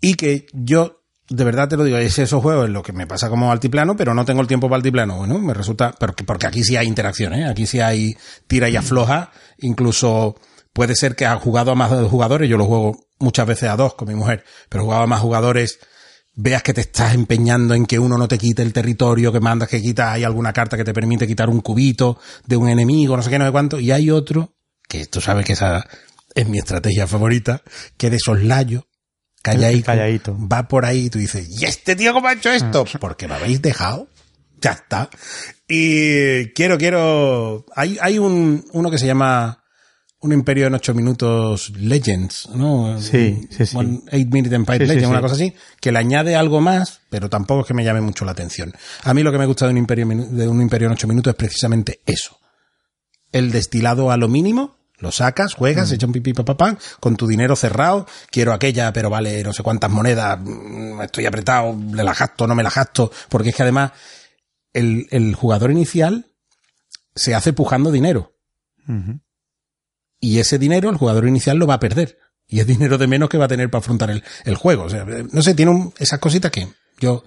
y que yo, de verdad te lo digo, es esos juegos en lo que me pasa como altiplano, pero no tengo el tiempo para altiplano. Bueno, me resulta, porque, porque aquí sí hay interacción, ¿eh? Aquí sí hay tira y afloja, incluso puede ser que ha jugado a más jugadores, yo lo juego muchas veces a dos con mi mujer, pero jugaba a más jugadores, veas que te estás empeñando en que uno no te quite el territorio que mandas que quita, hay alguna carta que te permite quitar un cubito de un enemigo, no sé qué, no sé cuánto, y hay otro, que tú sabes que esa es mi estrategia favorita, que de soslayo, calladito, Calladito. va por ahí y tú dices, ¿y este tío cómo ha hecho esto? Porque me habéis dejado. Ya está. Y quiero, quiero, hay, hay un, uno que se llama Un Imperio en 8 Minutos Legends, ¿no? Sí, sí, sí. One Eight Minute Empire Sí, Legends, sí. una cosa así, que le añade algo más, pero tampoco es que me llame mucho la atención. A mí lo que me gusta de un Imperio, de un imperio en 8 minutos es precisamente eso. El destilado a lo mínimo, lo sacas, juegas, echa un pipí papá, con tu dinero cerrado, quiero aquella, pero vale no sé cuántas monedas, mm, estoy apretado, le la gasto, no me la gasto, porque es que además el, el jugador inicial se hace pujando dinero. Y ese dinero el jugador inicial lo va a perder. Y es dinero de menos que va a tener para afrontar el, el juego. O sea, eh, no sé, tiene un- esas cositas que yo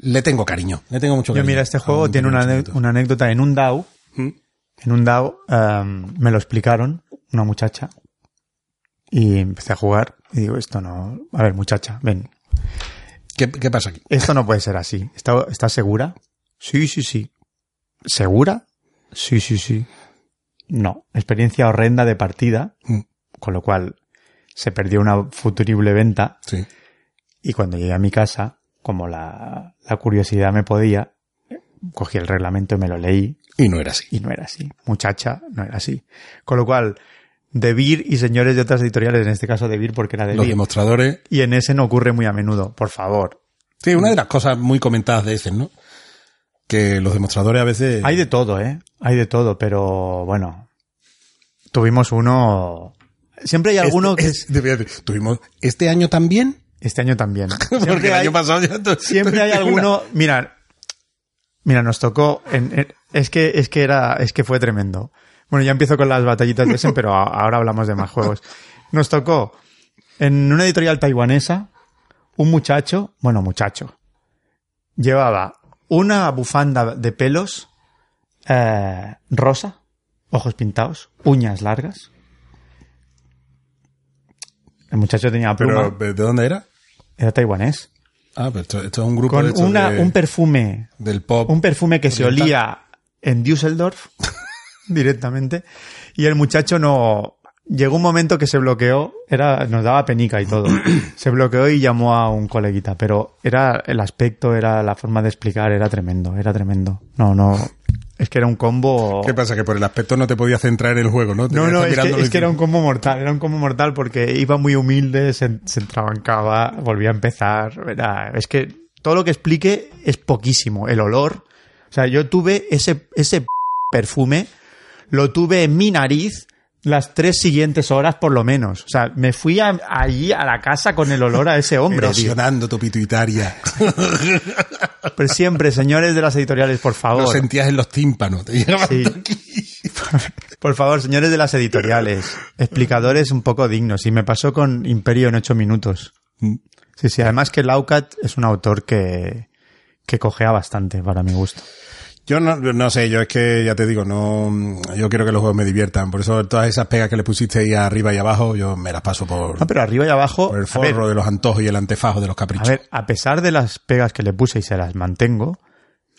le tengo cariño. Le tengo mucho Yo cariño. mira, este juego un tiene una, una anécdota en un DAO. ¿Mm? En un DAO em, me lo explicaron una muchacha y empecé a jugar y digo, esto no... A ver, muchacha, ven. ¿Qué, qué pasa aquí? Esto no puede ser así. ¿Está- ¿Estás segura? Sí, sí, sí. ¿Segura? Sí, sí, sí. No. Experiencia horrenda de partida, Mm, con lo cual se perdió una futurible venta Sí. y cuando llegué a mi casa, como la, la curiosidad me podía, cogí el reglamento y me lo leí Y no era así. y no era así. Muchacha, no era así. Con lo cual, de Vir y señores de otras editoriales, en este caso de Vir porque era de Los demostradores. y en ese no ocurre muy a menudo, por favor. Sí, una de las cosas muy comentadas de ese, ¿no? Que los demostradores a veces. Hay de todo, ¿eh? Hay de todo, pero bueno, tuvimos uno... Siempre hay alguno Este- que es- decir, tuvimos este año también. Este año también. Porque el hay, año pasado ya... to- siempre hay alguno. Mira, mira, nos tocó. en- en- es que es que era es que fue tremendo. Bueno, ya empiezo con las batallitas de Essen, pero a- ahora hablamos de más juegos. Nos tocó en una editorial taiwanesa un muchacho, bueno, muchacho, llevaba una bufanda de pelos eh, rosa, ojos pintados, uñas largas. El muchacho tenía pluma, Pero, ¿de dónde era? era taiwanés, Ah, pero esto, esto es un grupo con de una, de- un perfume del pop. un perfume que se olía en Düsseldorf directamente y el muchacho no llegó un momento que se bloqueó era nos daba penica y todo se bloqueó y llamó a un coleguita pero era el aspecto era la forma de explicar era tremendo era tremendo no no es que era un combo ¿Qué pasa? Que por el aspecto no te podías centrar en el juego, ¿no? no, no, es que, es era un combo mortal, era un combo mortal porque iba muy humilde, se, se entrabancaba, volvía a empezar. Era, es que todo lo que explique es poquísimo. El olor. O sea, yo tuve ese, ese perfume, lo tuve en mi nariz las tres siguientes horas por lo menos. O sea, me fui a- allí a la casa con el olor a ese hombre. Erosionando tu pituitaria. Pero siempre, señores de las editoriales, por Lo favor. sentías en los tímpanos. Te Sí. Por favor, señores de las editoriales, explicadores un poco dignos. Y me pasó con Imperio en ocho minutos. Mm. Sí, sí, además que Laucat es un autor que, que cojea bastante para mi gusto. Yo no, no sé, yo es que ya te digo, no, yo quiero que los juegos me diviertan. Por eso todas esas pegas que le pusiste ahí arriba y abajo, yo me las paso por, No, pero arriba y abajo, por el a ver, forro de los antojos y el antefajo de los a caprichos. ver, a pesar de las pegas que le puse y se las mantengo,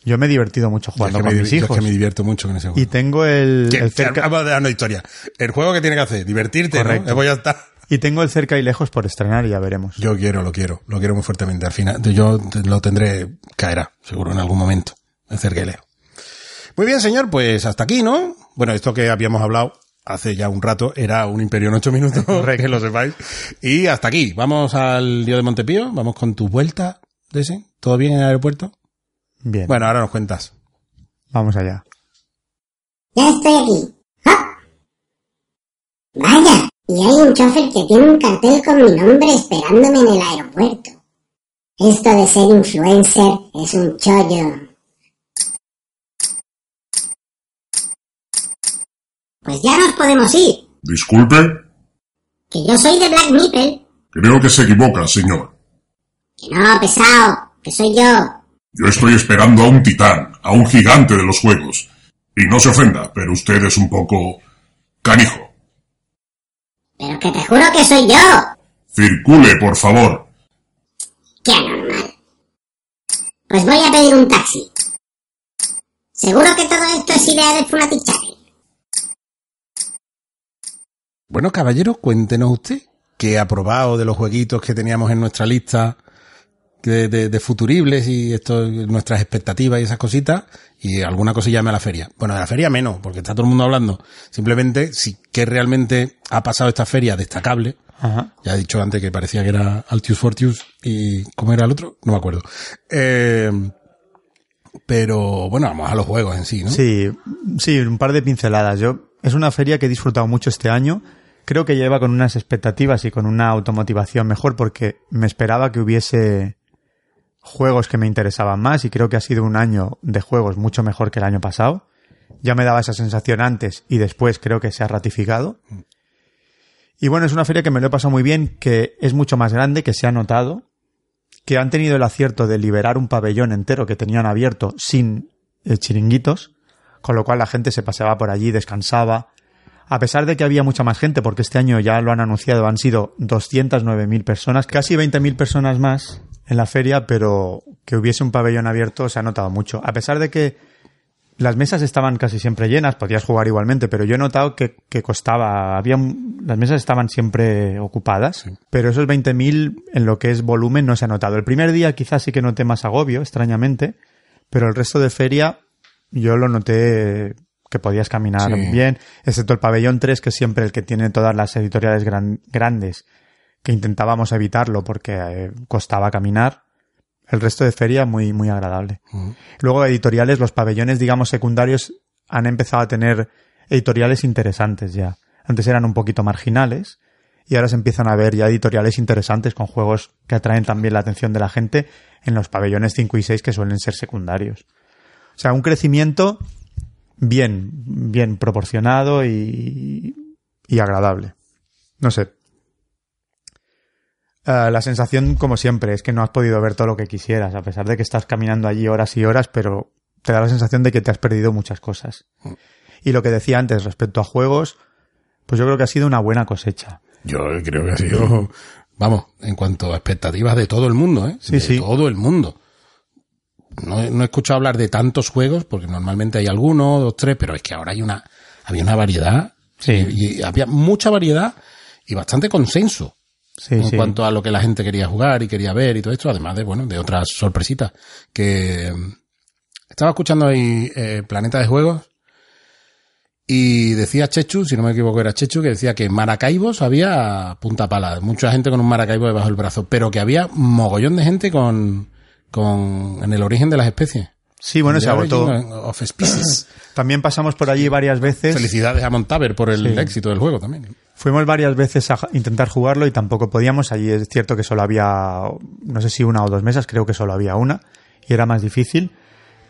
yo me he divertido mucho es jugando que me con div- mis yo es hijos. que me divierto mucho con ese juego. Y tengo el, el cerca, a dar una historia. El juego que tiene que hacer, divertirte, Correcto. ¿no? Voy a estar. y tengo el cerca y lejos por estrenar y ya veremos. Yo quiero, lo quiero, lo quiero muy fuertemente. Al final, yo lo tendré, caerá, seguro en algún momento. El cerca y lejos. Muy bien, señor, pues hasta aquí, ¿no? Bueno, esto que habíamos hablado hace ya un rato era un imperio en ocho minutos, que lo sepáis. Y hasta aquí. Vamos al lío de Montepío, vamos con tu vuelta, de ese. ¿Todo bien en el aeropuerto? Bien, Bueno, ahora nos cuentas. vamos allá. Ya estoy aquí. ¡Ah! Vaya, y hay un chofer que tiene un cartel con mi nombre esperándome en el aeropuerto. Esto de ser influencer es un chollo. Pues ya nos podemos ir, Disculpe, que yo soy de Black Nipple. creo que se equivoca, señor. Que no, pesado, que soy yo. Yo estoy esperando a un titán, a un gigante de los juegos. Y no se ofenda, pero usted es un poco canijo. Pero que te juro que soy yo. Circule, por favor. Qué anormal. Pues voy a pedir un taxi. Seguro que todo esto es idea del Funatic Channel. Bueno, caballero, cuéntenos usted qué ha probado de los jueguitos que teníamos en nuestra lista de, de- de futuribles y esto, nuestras expectativas y esas cositas, y alguna cosilla me a la feria. Bueno, de la feria menos, porque está todo el mundo hablando. Simplemente, si que realmente ha pasado esta feria destacable. Ajá. Ya he dicho antes que parecía que era Altius Fortius y ¿cómo era el otro? No me acuerdo. Eh, pero bueno, vamos a los juegos en sí, ¿no? Sí, sí, un par de pinceladas. Yo es una feria que he disfrutado mucho este año. Creo que lleva con unas expectativas y con una automotivación mejor porque me esperaba que hubiese juegos que me interesaban más y creo que ha sido un año de juegos mucho mejor que el año pasado. Ya me daba esa sensación antes y después creo que se ha ratificado. Y bueno, es una feria que me lo he pasado muy bien, que es mucho más grande, que se ha notado, que han tenido el acierto de liberar un pabellón entero que tenían abierto sin eh, chiringuitos, con lo cual la gente se paseaba por allí, descansaba. A pesar de que había mucha más gente, porque este año ya lo han anunciado, han sido 209.000 personas, casi 20.000 personas más en la feria, pero que hubiese un pabellón abierto se ha notado mucho. A pesar de que las mesas estaban casi siempre llenas, podías jugar igualmente, pero yo he notado que, que costaba, había, las mesas estaban siempre ocupadas, pero esos 20.000 en lo que es volumen no se ha notado. El primer día quizás sí que noté más agobio, extrañamente, pero el resto de feria yo lo noté que podías caminar Sí. bien, excepto el pabellón 3, que es siempre el que tiene todas las editoriales gran- grandes, que intentábamos evitarlo porque eh, costaba caminar. El resto de feria muy, muy agradable. Luego editoriales, los pabellones, digamos, secundarios han empezado a tener editoriales interesantes ya. Antes eran un poquito marginales y ahora se empiezan a ver ya editoriales interesantes con juegos que atraen también la atención de la gente en los pabellones 5 y 6 que suelen ser secundarios. O sea, un crecimiento bien, bien proporcionado y, y agradable. No sé. Eh, la sensación, como siempre, es que no has podido ver todo lo que quisieras, a pesar de que estás caminando allí horas y horas, pero te da la sensación de que te has perdido muchas cosas. Y lo que decía antes respecto a juegos, pues yo creo que ha sido una buena cosecha. Yo creo que ha sido, vamos, en cuanto a expectativas de todo el mundo, ¿eh? Sí, de sí. todo el mundo. No, he- no he escuchado hablar de tantos juegos, porque normalmente hay alguno, dos, tres, pero es que ahora hay una, había una variedad. Sí. Y, y había mucha variedad y bastante consenso Sí, en sí. cuanto a lo que la gente quería jugar y quería ver y todo esto, además de, bueno, de otras sorpresitas. Que mm, estaba escuchando ahí eh, Planeta de Juegos y decía Chechu, si no me equivoco era Chechu, que decía que Maracaibos había punta pala, mucha gente con un Maracaibo debajo del brazo, pero que había mogollón de gente con, con en el origen de las especies. Sí, bueno, se. Origin of Species. También pasamos por allí varias veces. Felicidades a Montaver por el Sí. éxito del juego también. Fuimos varias veces a intentar jugarlo y tampoco podíamos. Allí es cierto que solo había, no sé si una o dos mesas, creo que solo había una y era más difícil.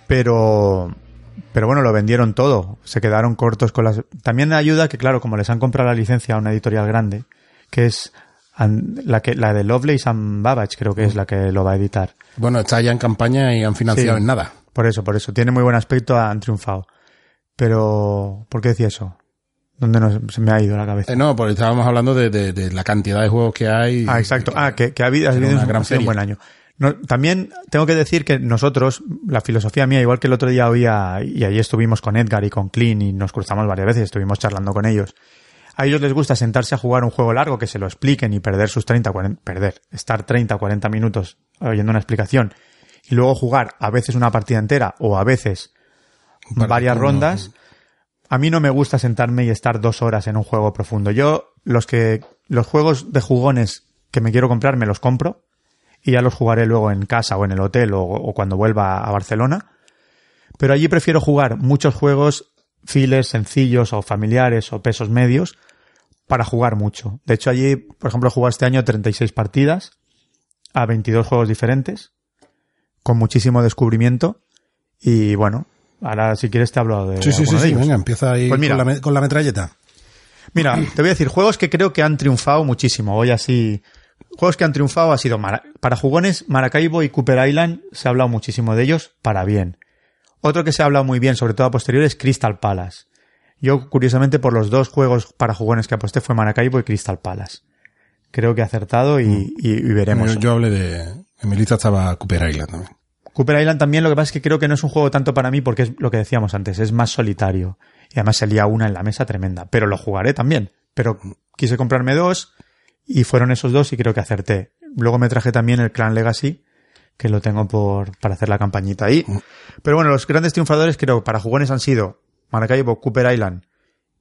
Pero, pero bueno, lo vendieron todo. Se quedaron cortos con las. También ayuda que, claro, como les han comprado la licencia a una editorial grande, que es la que la de Lovelace and Babbage, creo que es la que lo va a editar. Bueno, está ya en campaña y han financiado Sí. en nada. Por eso, por eso. Tiene muy buen aspecto, han triunfado. Pero, ¿por qué decía eso? ¿Dónde nos, se me ha ido la cabeza? Eh, no, porque estábamos hablando de, de- de la cantidad de juegos que hay. Ah, exacto. Ah, que, que ha habido, ha habido una un, gran un buen año. No, también tengo que decir que nosotros, la filosofía mía, igual que el otro día oía, y allí estuvimos con Edgar y con Clean y nos cruzamos varias veces, estuvimos charlando con ellos. A ellos les gusta sentarse a jugar un juego largo, que se lo expliquen y perder sus 30, 40, perder, estar 30, 40 minutos oyendo una explicación y luego jugar a veces una partida entera o a veces varias rondas. A mí no me gusta sentarme y estar dos horas en un juego profundo. Yo, los que, los juegos de jugones que me quiero comprar, me los compro y ya los jugaré luego en casa o en el hotel o, o cuando vuelva a Barcelona. Pero allí prefiero jugar muchos juegos files, sencillos o familiares o pesos medios para jugar mucho. De hecho, allí, por ejemplo, he jugado este año 36 partidas a 22 juegos diferentes con muchísimo descubrimiento y bueno, ahora si quieres te hablo de Sí, sí, sí, de. Venga, empieza ahí Pues mira. con, la, con la metralleta. Mira, te voy a decir, juegos que creo que han triunfado muchísimo. Voy así. Juegos que han triunfado ha sido Mara- para jugones, Maracaibo y Cooper Island. Se ha hablado muchísimo de ellos para bien. Otro que se ha hablado muy bien, sobre todo a posteriori, es Crystal Palace. Yo, curiosamente, por los dos juegos para jugones que aposté fue Maracaibo y Crystal Palace. Creo que he acertado y, y- y veremos. Yo, yo hablé de. En mi lista estaba Cooper Island también. Cooper Island también, lo que pasa es que creo que no es un juego tanto para mí porque es lo que decíamos antes, es más solitario. Y además se lía una en la mesa tremenda. Pero lo jugaré también. Pero quise comprarme dos y fueron esos dos y creo que acerté. Luego me traje también el Clan Legacy, que lo tengo por, para hacer la campañita ahí. Pero bueno, los grandes triunfadores creo para jugones han sido Maracaibo, Cooper Island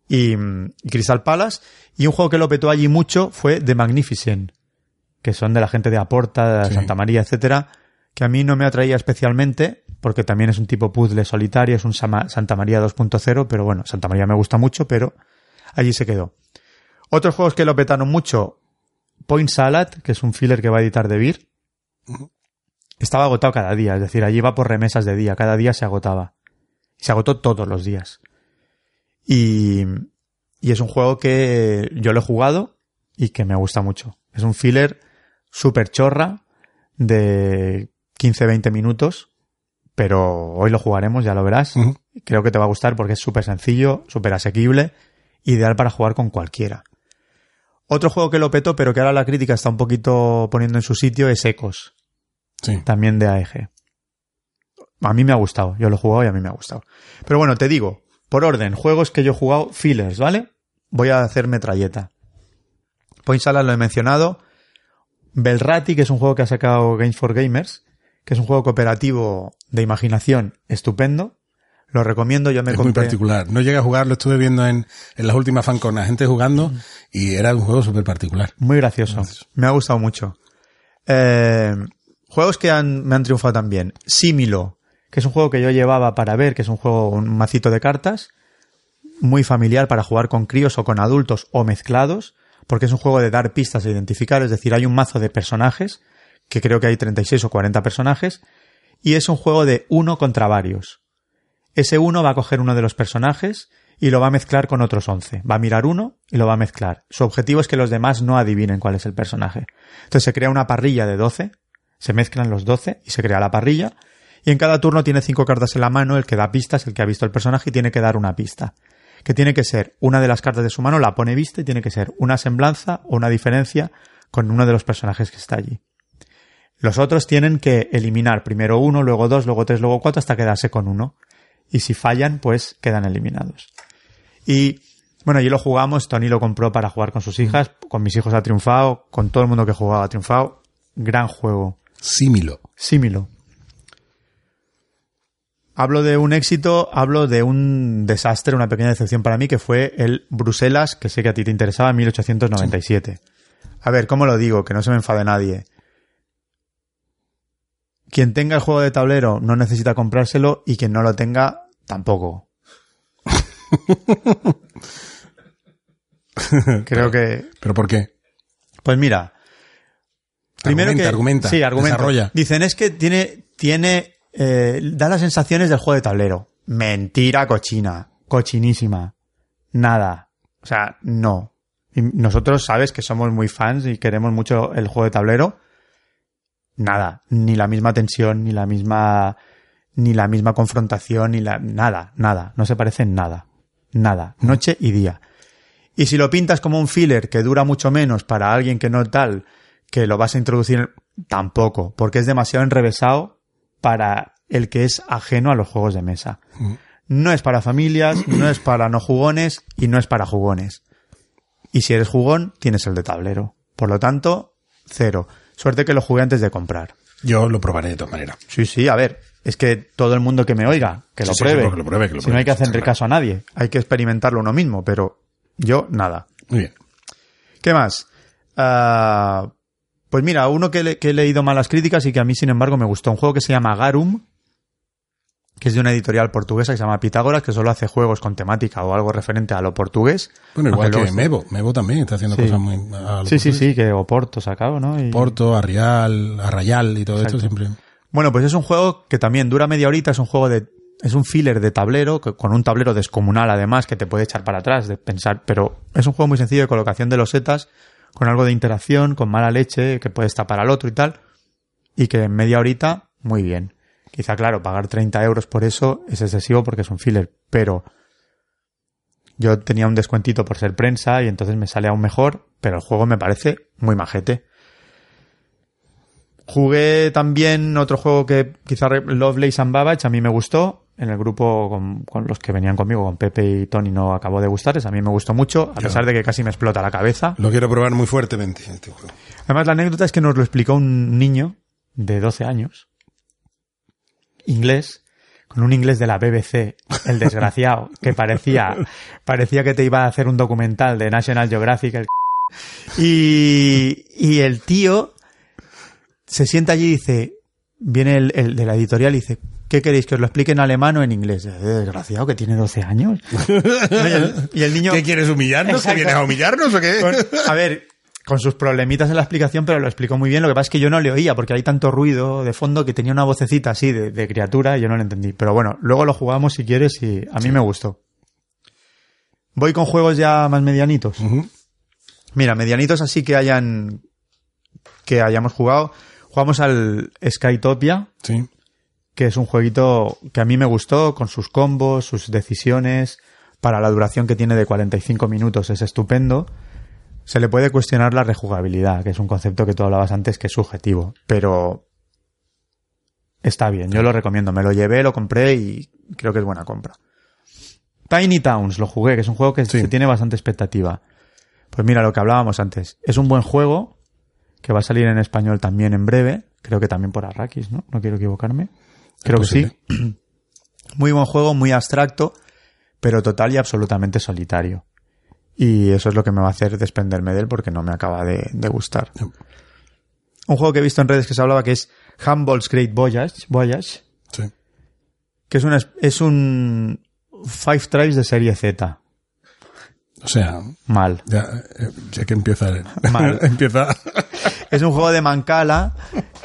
y, mm, y Crystal Palace. Y un juego que lo petó allí mucho fue The Magnificent, que son de la gente de Aporta, de Sí. Santa María, etcétera, que a mí no me atraía especialmente, porque también es un tipo puzzle solitario, es un Sama- Santa María 2.0, pero bueno, Santa María me gusta mucho, pero allí se quedó. Otros juegos que lo petaron mucho, Point Salad, que es un filler que va a editar De Beer, estaba agotado cada día, es decir, allí va por remesas de día, cada día se agotaba. Se agotó todos los días. Y, y es un juego que yo lo he jugado y que me gusta mucho. Es un filler súper chorra de 15-20 minutos, pero hoy lo jugaremos, ya lo verás. Creo que te va a gustar porque es súper sencillo, súper asequible, ideal para jugar con cualquiera. Otro juego que lo petó, pero que ahora la crítica está un poquito poniendo en su sitio, es Ecos, Sí. también de AEG. A mí me ha gustado, yo lo he jugado y a mí me ha gustado. Pero bueno, te digo, por orden, juegos que yo he jugado, fillers, ¿vale? Voy a hacer metralleta. Point Salad lo he mencionado. Belrati, que es un juego que ha sacado Games for Gamers, que es un juego cooperativo de imaginación estupendo. Lo recomiendo, yo me Es muy compré. particular. No llegué a jugar, lo estuve viendo en, en las últimas fanconas, gente jugando, y era un juego súper particular. Muy gracioso. Me ha gustado mucho. Eh, juegos que han, me han triunfado también. Símilo, que es un juego que yo llevaba para ver, que es un juego, un macito de cartas, muy familiar para jugar con críos o con adultos o mezclados, porque es un juego de dar pistas e identificar, es decir, hay un mazo de personajes, que creo que hay 36 o 40 personajes, y es un juego de uno contra varios. Ese uno va a coger uno de los personajes y lo va a mezclar con otros 11. Va a mirar uno y lo va a mezclar. Su objetivo es que los demás no adivinen cuál es el personaje. Entonces se crea una parrilla de 12, se mezclan los 12 y se crea la parrilla, y en cada turno tiene cinco cartas en la mano, el que da pistas, el que ha visto el personaje y tiene que dar una pista. Que tiene que ser una de las cartas de su mano, la pone vista y tiene que ser una semblanza o una diferencia con uno de los personajes que está allí. Los otros tienen que eliminar primero uno, luego dos, luego tres, luego cuatro hasta quedarse con uno. Y si fallan, pues quedan eliminados. Y bueno, allí lo jugamos, Tony lo compró para jugar con sus hijas, con mis hijos ha triunfado, con todo el mundo que jugaba ha triunfado. Gran juego. Símilo. Símilo. Hablo de un éxito, hablo de un desastre, una pequeña decepción para mí, que fue el Bruselas, que sé que a ti te interesaba, 1897. A ver, ¿cómo lo digo? Que no se me enfade nadie. Quien tenga el juego de tablero no necesita comprárselo y quien no lo tenga tampoco. Creo que ¿Pero por qué? Pues mira. Primero Argumenta, que, argumenta, sí, argumenta. desarrolla. Dicen es que tiene, tiene, eh, da las sensaciones del juego de tablero. Mentira cochina, cochinísima. Nada. O sea, no. Y nosotros sabes que somos muy fans y queremos mucho el juego de tablero. Nada. Ni la misma tensión, ni la misma, ni la misma confrontación, ni la, nada, nada. No se parece en nada. Nada. Noche y día. Y si lo pintas como un filler que dura mucho menos para alguien que no tal, que lo vas a introducir tampoco, porque es demasiado enrevesado para el que es ajeno a los juegos de mesa. No es para familias, no es para no jugones y no es para jugones. Y si eres jugón, tienes el de tablero. Por lo tanto, cero. Suerte que lo jugué antes de comprar. Yo lo probaré de todas maneras. Sí, sí, a ver, es que todo el mundo que me oiga, que lo Sí, pruebe. sí, que lo pruebe, que lo si no hay que hacerle está caso a nadie, hay que experimentarlo uno mismo, pero yo nada. Muy bien. ¿Qué más? Ah, pues mira, uno que, le- que he leído malas críticas y que a mí, sin embargo, me gustó. Un juego que se llama Garum, que es de una editorial portuguesa que se llama Pitágoras, que solo hace juegos con temática o algo referente a lo portugués. Bueno, igual que Mevo. Mevo también está haciendo Sí. cosas muy... a lo Sí, sí, sí, que Oporto sacado, ¿no? Y- Porto, Arrial, Arrayal y todo esto siempre... Bueno, pues es un juego que también dura media horita, es un juego de es un filler de tablero con un tablero descomunal además que te puede echar para atrás de pensar, pero es un juego muy sencillo de colocación de los setas con algo de interacción, con mala leche que puedes tapar al otro y tal y que en media horita muy bien. Quizá claro, pagar 30 euros por eso es excesivo porque es un filler, pero yo tenía un descuentito por ser prensa y entonces me sale aún mejor, pero el juego me parece muy majete. Jugué también otro juego que quizá Lovelace and Babbage a mí me gustó. En el grupo con, con los que venían conmigo, con Pepe y Tony, no acabó de gustarles. A mí me gustó mucho, a pesar de que casi me explota la cabeza. Lo quiero probar muy fuertemente, este juego. Además, la anécdota es que nos lo explicó un niño de 12 años, inglés, con un inglés de la BBC, el desgraciado, que parecía, parecía que te iba a hacer un documental de National Geographic. el y, y el tío se sienta allí y dice, viene el, el de la editorial y dice, ¿qué queréis? ¿Que os lo explique en alemán o en inglés? "Eh, Desgraciado, que tiene 12 años. y, el, y el niño... ¿Qué quieres humillarnos? ¿Que vienes a humillarnos o qué? Con- a ver, con sus problemitas en la explicación, pero lo explicó muy bien. Lo que pasa es que yo no le oía porque hay tanto ruido de fondo que tenía una vocecita así de, de criatura y yo no lo entendí. Pero bueno, luego lo jugamos si quieres y a mí me gustó. Voy con juegos ya más medianitos. Mira, medianitos así que hayan que hayamos jugado. Jugamos al Skytopia, Sí. Que es un jueguito que a mí me gustó, con sus combos, sus decisiones, para la duración que tiene de 45 minutos es estupendo. Se le puede cuestionar la rejugabilidad, que es un concepto que tú hablabas antes que es subjetivo, pero está bien, yo lo recomiendo, me lo llevé, lo compré y creo que es buena compra. Tiny Towns, lo jugué, que es un juego que Sí. se tiene bastante expectativa. Pues mira, lo que hablábamos antes, es un buen juego que va a salir en español también en breve, creo que también por Arrakis, ¿no? No quiero equivocarme. Creo que sí. Muy buen juego, muy abstracto, pero total y absolutamente solitario. Y eso es lo que me va a hacer desprenderme de él porque no me acaba de, de gustar. No. Un juego que he visto en redes que se hablaba que es Humboldt's Great Voyage, Voyage Sí. que es, una, es un Five Tribes de serie Z. O sea, Mal. ya, eh, ya que empieza... Mal. empieza... Es un juego de Mancala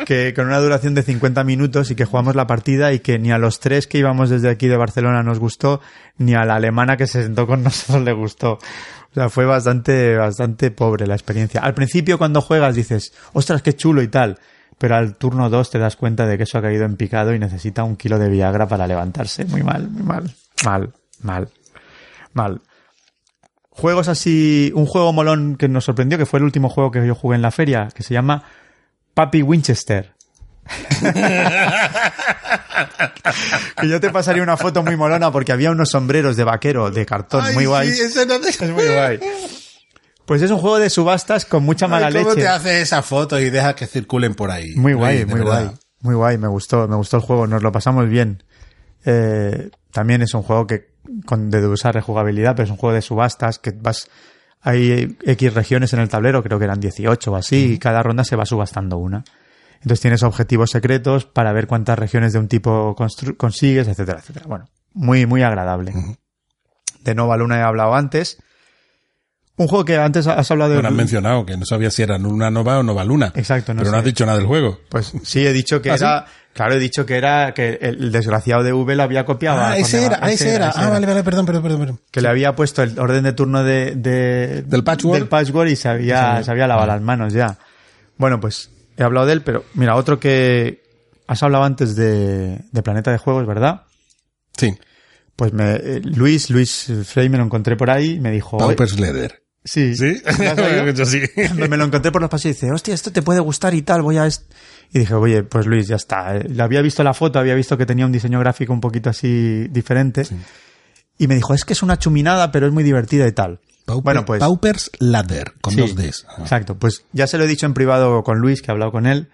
que con una duración de 50 minutos y que jugamos la partida y que ni a los tres que íbamos desde aquí de Barcelona nos gustó, ni a la alemana que se sentó con nosotros le gustó. O sea, fue bastante, bastante pobre la experiencia. Al principio cuando juegas dices, ostras, qué chulo y tal. Pero al turno 2 te das cuenta de que eso ha caído en picado y necesita un kilo de Viagra para levantarse. Muy mal, muy mal. Mal, mal, mal. Juegos así, un juego molón que nos sorprendió, que fue el último juego que yo jugué en la feria, que se llama Papi Winchester. que yo te pasaría una foto muy molona porque había unos sombreros de vaquero de cartón muy guay. Es muy guay. Pues es un juego de subastas con mucha mala ¿Cómo leche. te hace esa foto y deja que circulen por ahí? Muy guay, Ay, muy verdad. guay. Muy guay, me gustó, me gustó el juego, nos lo pasamos bien. Eh, también es un juego que con de usar rejugabilidad, pero es un juego de subastas que vas hay X regiones en el tablero, creo que eran 18 o así, y cada ronda se va subastando una. Entonces tienes objetivos secretos para ver cuántas regiones de un tipo consigues, etcétera, etcétera. Bueno, muy, muy agradable. De Nova Luna he hablado antes. Un juego que antes has hablado de... Bueno, has mencionado que no sabía si era una Nova o Nova Luna. Exacto, no Pero no has dicho nada del juego. Pues sí, he dicho que ¿Ah, era. Claro, he dicho que era que el desgraciado de V lo había copiado. Ah, ese era, ah, ese era. Ah, vale, vale, perdón, perdón, perdón. perdón. Que le había puesto el orden de turno de, de- Del patchwork. del patchwork y se había, Sí. se había lavado las manos ya. Bueno, pues he hablado de él, pero mira, otro que has hablado antes de, de Planeta de Juegos, ¿verdad? Sí. Pues me, eh, Luis, Luis Frey me lo encontré por ahí y me dijo... "Oye, Pauper's Leather. Sí. ¿Sí? Sí. me lo encontré por los pasillos y dice, hostia, esto te puede gustar y tal, voy a... est-". Y dije, oye, pues Luis, ya está. Le había visto la foto, había visto que tenía un diseño gráfico un poquito así diferente. Y me dijo, es que es una chuminada, pero es muy divertida y tal. Pauper- bueno, pues... Pauper's Ladder, con sí, dos Ds. Ah. Exacto. Pues ya se lo he dicho en privado con Luis, que he hablado con él,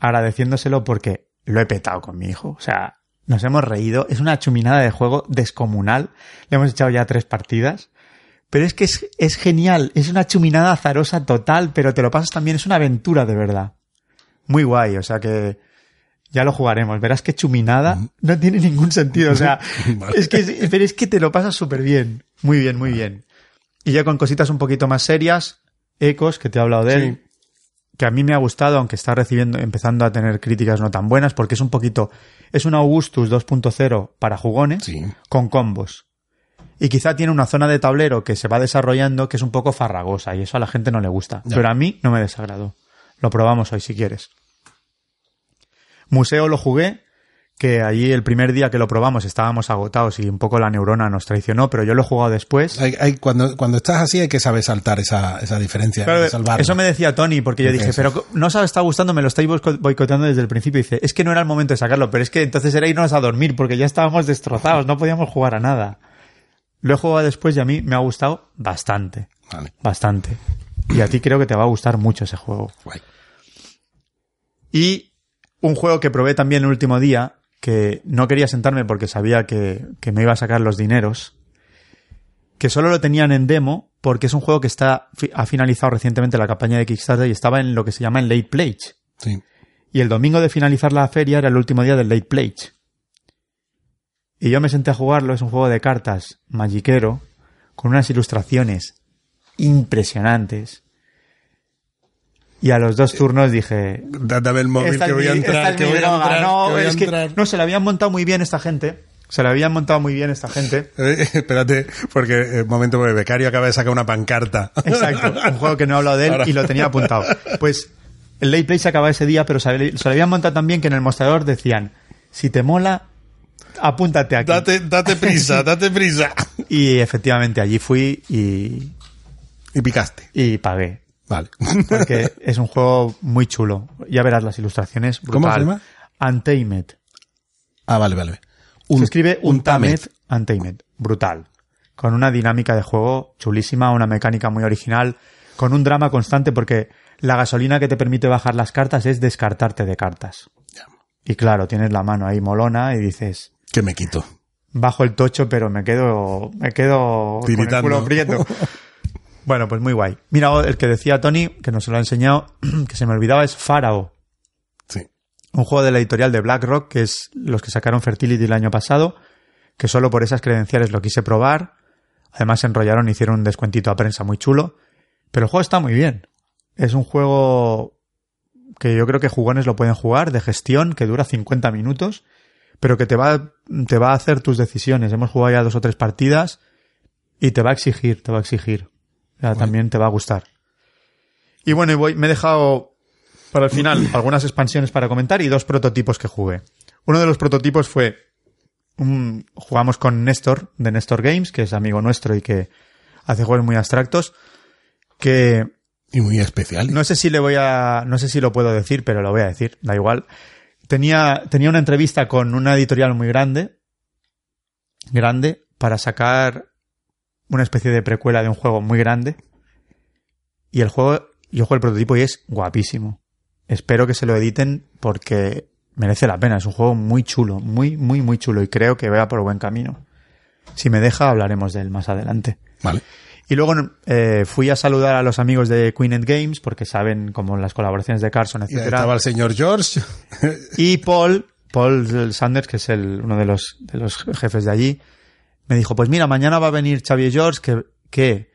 agradeciéndoselo porque lo he petado con mi hijo. O sea, nos hemos reído. Es una chuminada de juego descomunal. Le hemos echado ya tres partidas. Pero es que es, es genial. Es una chuminada azarosa total, pero te lo pasas también. Es una aventura de verdad. Muy guay. O sea que ya lo jugaremos. Verás que chuminada no tiene ningún sentido. O sea, es que, pero es que te lo pasas súper bien. Muy bien, muy bien. Y ya con cositas un poquito más serias, Ecos, que te he hablado de él, que a mí me ha gustado, aunque está recibiendo, empezando a tener críticas no tan buenas, porque es un poquito, es un Augustus 2.0 para jugones, Sí. con combos. Y quizá tiene una zona de tablero que se va desarrollando que es un poco farragosa, y eso a la gente no le gusta. Ya. Pero a mí no me desagradó. Lo probamos hoy si quieres. Museo lo jugué, que allí el primer día que lo probamos estábamos agotados y un poco la neurona nos traicionó, pero yo lo he jugado después. Hay- hay- cuando, cuando estás así hay que saber saltar esa, esa diferencia. Eso me decía Tony, porque yo ¿Qué dije, pero no os está gustando, me lo estáis boico- boicoteando desde el principio. Y dice, es que no era el momento de sacarlo, pero es que entonces era irnos a dormir, porque ya estábamos destrozados, no podíamos jugar a nada. Lo he jugado después y a mí me ha gustado bastante, Vale, bastante. Y a ti creo que te va a gustar mucho ese juego. guay. Y un juego que probé también el último día, que no quería sentarme porque sabía que, que me iba a sacar los dineros, que solo lo tenían en demo porque es un juego que está ha finalizado recientemente la campaña de Kickstarter y estaba en lo que se llama en Late Pledge. Sí. Y el domingo de finalizar la feria era el último día del Late Pledge. Y yo me senté a jugarlo, es un juego de cartas magiquero, con unas ilustraciones impresionantes. Y a los dos turnos dije, Dame el móvil que voy a entrar, que voy a no, que voy a es que no se la habían montado muy bien esta gente. Se la habían montado muy bien esta gente. Eh, espérate, porque eh, momento, porque Becario acaba de sacar una pancarta. Exacto, un juego que no he hablado de él Ahora. y lo tenía apuntado. Pues el late play se acaba ese día, pero se, se lo habían montado también que en el mostrador decían, si te mola, apúntate aquí. Date, date prisa, date prisa. Y efectivamente allí fui y, Y picaste. y pagué. Vale. Porque es un juego muy chulo. Ya verás las ilustraciones. Brutal. ¿Cómo se llama? Untamed. Ah, vale, vale. se escribe. Untamed. Untamed. Brutal. Con una dinámica de juego chulísima, una mecánica muy original, con un drama constante porque la gasolina que te permite bajar las cartas es descartarte de cartas. Y claro, tienes la mano ahí molona y dices, Que me quito. bajo el tocho, pero me quedo, me quedo con el Tiritando. culo prieto. bueno, pues muy guay. Mira, el que decía Tony, que nos lo ha enseñado, que se me olvidaba, es Pharaoh. Sí. Un juego de la editorial de BlackRock, que es los que sacaron Fertility el año pasado, que solo por esas credenciales lo quise probar. Además se enrollaron, hicieron un descuentito a prensa muy chulo. Pero el juego está muy bien. Es un juego que yo creo que jugones lo pueden jugar, de gestión, que dura 50 minutos, pero que te va, te va a hacer tus decisiones. Hemos jugado ya dos o tres partidas y te va a exigir, te va a exigir. O sea, también te va a gustar. Y bueno, y voy, me he dejado para el final algunas expansiones para comentar y dos prototipos que jugué. Uno de los prototipos fue un- jugamos con Néstor de Néstor Games, que es amigo nuestro y que hace juegos muy abstractos, que Y muy especial. no sé si le voy a, no sé si lo puedo decir, pero lo voy a decir, da igual. Tenía, tenía una entrevista con una editorial muy grande, grande, para sacar una especie de precuela de un juego muy grande. Y el juego, yo juego el prototipo y es guapísimo. Espero que se lo editen porque merece la pena. Es un juego muy chulo, muy, muy, muy chulo y creo que vea por buen camino. Si me deja, hablaremos de él más adelante. Vale. Y luego eh, fui a saludar a los amigos de Queened Games porque saben como las colaboraciones de Carson, etcétera. estaba el señor George. Y Paul, Paul Sanders, que es el, uno de los, de los jefes de allí, me dijo, pues mira, mañana va a venir Xavier George, que, que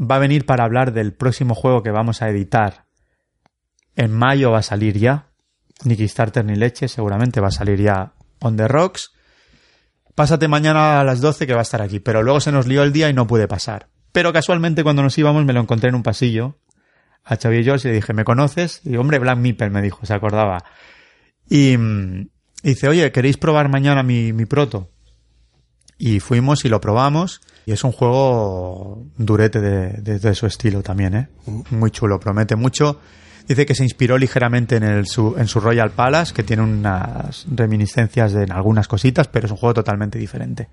va a venir para hablar del próximo juego que vamos a editar. En mayo va a salir ya. Ni Kickstarter ni leche, seguramente va a salir ya On the Rocks. Pásate mañana a las 12 que va a estar aquí. Pero luego se nos lió el día y no pude pasar. Pero casualmente cuando nos íbamos me lo encontré en un pasillo a Xavier George y le dije, ¿me conoces? Y hombre, Black Meeple me dijo, se acordaba. Y mm, dice, oye, ¿queréis probar mañana mi, mi proto? Y fuimos y lo probamos. Y es un juego durete de, de- de su estilo también, ¿eh? Muy chulo, promete mucho. Dice que se inspiró ligeramente en, el, su, en su Royal Palace, que tiene unas reminiscencias de, en algunas cositas, pero es un juego totalmente diferente.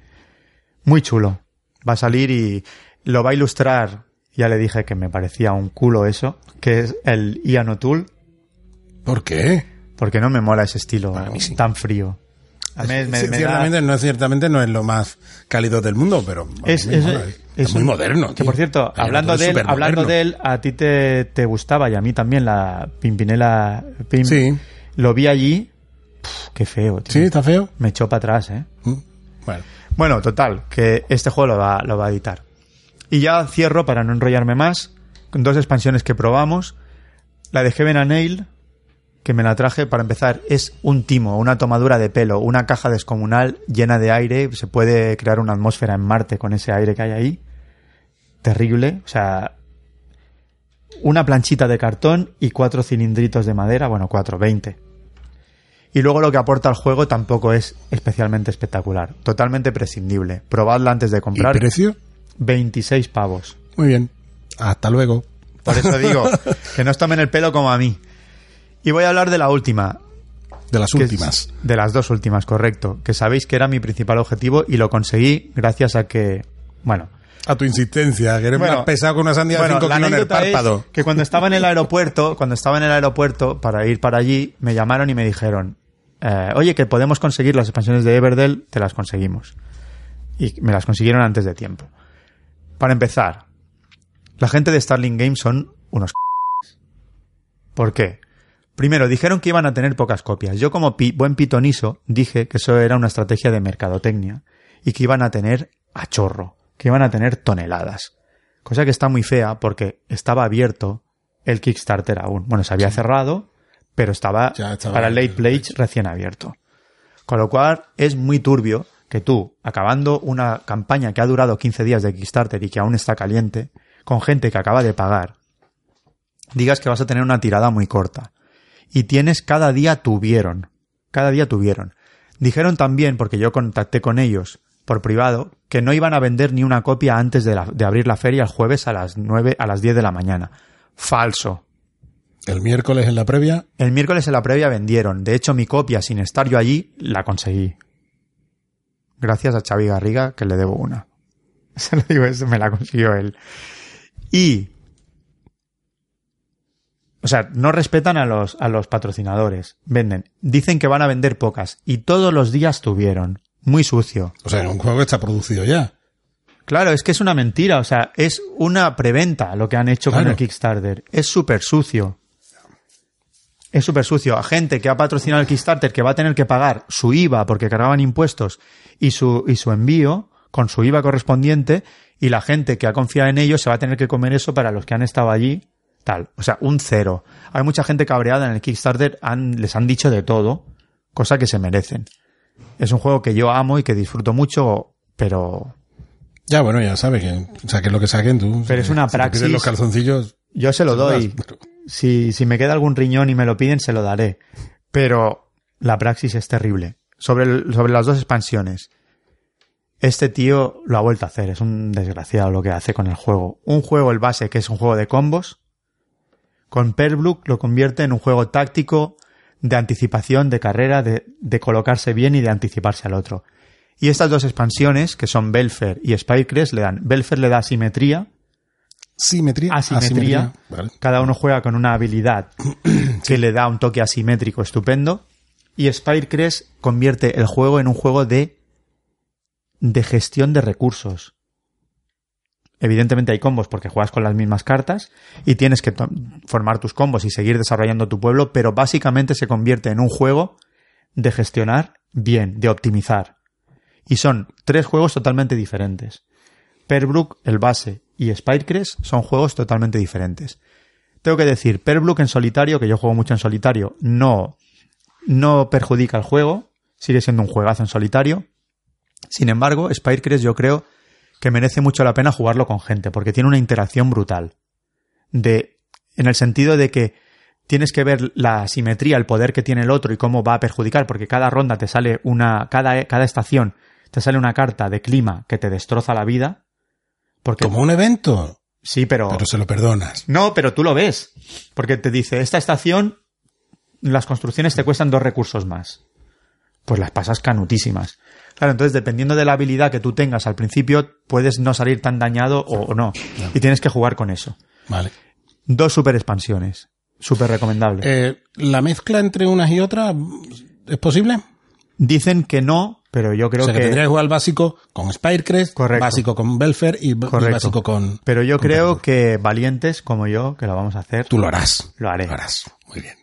Muy chulo. Va a salir y lo va a ilustrar. Ya le dije que me parecía un culo eso, que es el Ian O'Toole, ¿Por qué? porque no me mola ese estilo sí. tan frío. A mí me- me Sí, da- ciertamente, no, ciertamente no es lo más cálido del mundo, pero es, es- muy moderno. Que por cierto, Ay, hablando de él, hablando de él, a ti te, te gustaba y a mí también la Pimpinela Pim. Sí. Lo vi allí. Puf, qué feo, tío. Sí, está feo. Me echó para atrás, eh. Mm, Bueno, Bueno, total, que este juego lo va, lo va a editar. Y ya cierro para no enrollarme más, con dos expansiones que probamos. La de Heaven and Nail, que me la traje para empezar, es un timo, una tomadura de pelo, una caja descomunal llena de aire. Se puede crear una atmósfera en Marte con ese aire que hay ahí. Terrible. O sea, una planchita de cartón y cuatro cilindritos de madera. Bueno, cuatro, veinte. Y luego lo que aporta al juego tampoco es especialmente espectacular. Totalmente prescindible. Probadla antes de ¿y comprar. precio? 26 pavos. Muy bien. Hasta luego. Por eso digo, que no os tomen el pelo como a mí. Y voy a hablar de la última. De las es- últimas. de las dos últimas, correcto. Que sabéis que era mi principal objetivo y lo conseguí gracias a que, bueno, A tu insistencia, que eres Bueno, más pesado que una sandía bueno, de 5 la kilos en el párpado. que cuando estaba en el aeropuerto, cuando estaba en el aeropuerto para ir para allí, me llamaron y me dijeron, eh, oye, que podemos conseguir las expansiones de Everdell, te las conseguimos. Y me las consiguieron antes de tiempo. Para empezar, la gente de Starling Games son unos. ¿Por qué? Primero, dijeron que iban a tener pocas copias. Yo como pi- buen pitoniso dije que eso era una estrategia de mercadotecnia y que iban a tener a chorro, que iban a tener toneladas. Cosa que está muy fea porque estaba abierto el Kickstarter aún. Bueno, se había cerrado, pero estaba, para Late. Pledge recién abierto. Con lo cual es muy turbio que tú, acabando una campaña que ha durado 15 días de Kickstarter y que aún está caliente, con gente que acaba de pagar, digas que vas a tener una tirada muy corta. Y tienes cada día tuvieron. Cada día tuvieron. Dijeron también, porque yo contacté con ellos por privado, que no iban a vender ni una copia antes de, la- de abrir la feria el jueves a las 9, a las 10 de la mañana. Falso. El miércoles en la previa. El miércoles en la previa vendieron. De hecho, mi copia, sin estar yo allí, la conseguí. Gracias a Xavi Garriga, que le debo una. Se lo digo, eso me la consiguió él. Y. O sea, no respetan a los, a los patrocinadores. Venden. Dicen que van a vender pocas. Y todos los días tuvieron. Muy sucio. O sea, un juego que está producido ya. Claro, es que es una mentira. O sea, es una preventa lo que han hecho con el Kickstarter. Es súper sucio. Es súper sucio. A gente que ha patrocinado el Kickstarter que va a tener que pagar su IVA porque cargaban impuestos y su, y su envío, con su IVA correspondiente y la gente que ha confiado en ellos se va a tener que comer eso para los que han estado allí, tal. O sea, un cero. Hay mucha gente cabreada en el Kickstarter, han- les han dicho de todo, cosa que se merecen. Es un juego que yo amo y que disfruto mucho, pero Ya, bueno, ya sabes que saquen lo que saquen tú. Pero es una Si praxis. los calzoncillos. yo se lo doy. pero- Si, si me queda algún riñón y me lo piden, se lo daré. Pero la praxis es terrible. Sobre, sobre las dos expansiones. Este tío lo ha vuelto a hacer. Es un desgraciado lo que hace con el juego. Un juego, el base, que es un juego de combos. Con Perbrook lo convierte en un juego táctico de anticipación, de carrera, de, de colocarse bien y de anticiparse al otro. Y estas dos expansiones, que son Belfer y Spycrest, le dan. Belfer le da simetría, Simetría. asimetría. Vale. Cada uno juega con una habilidad que le da un toque asimétrico estupendo. Y Spirecrest convierte el juego en un juego de, de gestión de recursos. Evidentemente hay combos porque juegas con las mismas cartas y tienes que formar tus combos y seguir desarrollando tu pueblo, pero básicamente se convierte en un juego de gestionar bien, de optimizar. Y son tres juegos totalmente diferentes. Perbrook, el base, y Spycrest son juegos totalmente diferentes. Tengo que decir, Perbrook en solitario, que yo juego mucho en solitario, no, no perjudica el juego, sigue siendo un juegazo en solitario. Sin embargo, Spycrest yo creo que merece mucho la pena jugarlo con gente, porque tiene una interacción brutal. De, en el sentido de que tienes que ver la simetría, el poder que tiene el otro y cómo va a perjudicar, porque cada ronda te sale una, cada, cada estación te sale una carta de clima que te destroza la vida. Porque, Como un evento. sí, pero, Pero se lo perdonas. no, pero tú lo ves. Porque te dice, esta estación, las construcciones te cuestan dos recursos más. Pues las pasas canutísimas. Claro, entonces dependiendo de la habilidad que tú tengas al principio, puedes no salir tan dañado o, o no. Y tienes que jugar con eso. Vale. Dos super expansiones. Súper recomendable. Eh, ¿La mezcla entre unas y otras es posible? Dicen que no, pero yo creo o sea, que, que... tendría que jugar el básico con Spirecrest, Correcto. básico con Belfer y, básico con... Pero yo con creo que valientes como yo, que lo vamos a hacer. Tú lo harás. Lo haré. Lo harás. Muy bien.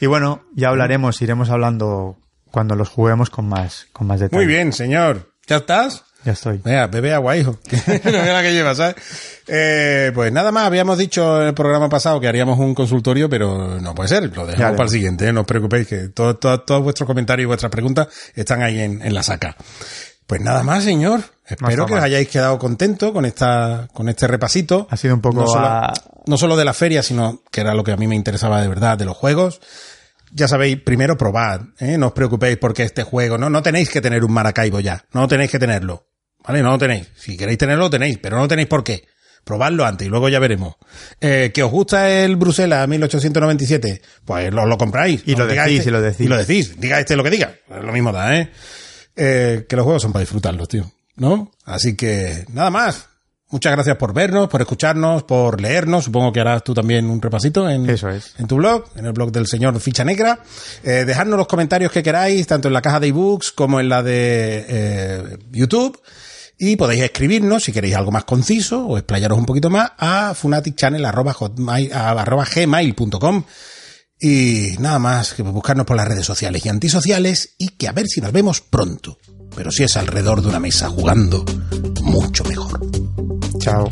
Y bueno, ya hablaremos, iremos hablando cuando los juguemos con más, con más detalle. Muy bien, señor. ¿Ya estás? Ya estoy. Venga, bebe agua, hijo. no la que llevas, ¿sabes? Eh, pues nada más, habíamos dicho en el programa pasado que haríamos un consultorio, pero no puede ser, lo dejamos para el siguiente, ¿eh? no os preocupéis, que todo- todo- todos vuestros comentarios y vuestras preguntas están ahí en, en la saca. Pues nada más, señor. Espero que os hayáis quedado contentos con esta, con este repasito. Ha sido un poco no solo, a- no solo de la feria, sino que era lo que a mí me interesaba de verdad de los juegos. Ya sabéis, primero probad, ¿eh? no os preocupéis porque este juego, no, no tenéis que tener un Maracaibo ya, no tenéis que tenerlo, ¿vale? No lo tenéis. Si queréis tenerlo, lo tenéis, pero no tenéis por qué. Probadlo antes y luego ya veremos. Eh, ¿Que os gusta el Bruselas 1897? Pues lo, lo compráis. Y lo decís, este- y lo decís. Y lo decís. Diga este lo que diga. Pues lo mismo da, ¿eh? Eh, Que los juegos son para disfrutarlos, tío. ¿No? Así que, nada más. Muchas gracias por vernos, por escucharnos, por leernos. Supongo que harás tú también un repasito en, Eso es. en tu blog, en el blog del señor Ficha Negra. Eh, dejadnos los comentarios que queráis, tanto en la caja de ebooks como en la de eh, YouTube. Y podéis escribirnos si queréis algo más conciso o explayaros un poquito más a funatichannel.gmail.com y nada más que buscarnos por las redes sociales y antisociales y que a ver si nos vemos pronto. Pero si es alrededor de una mesa jugando, mucho mejor. Chao.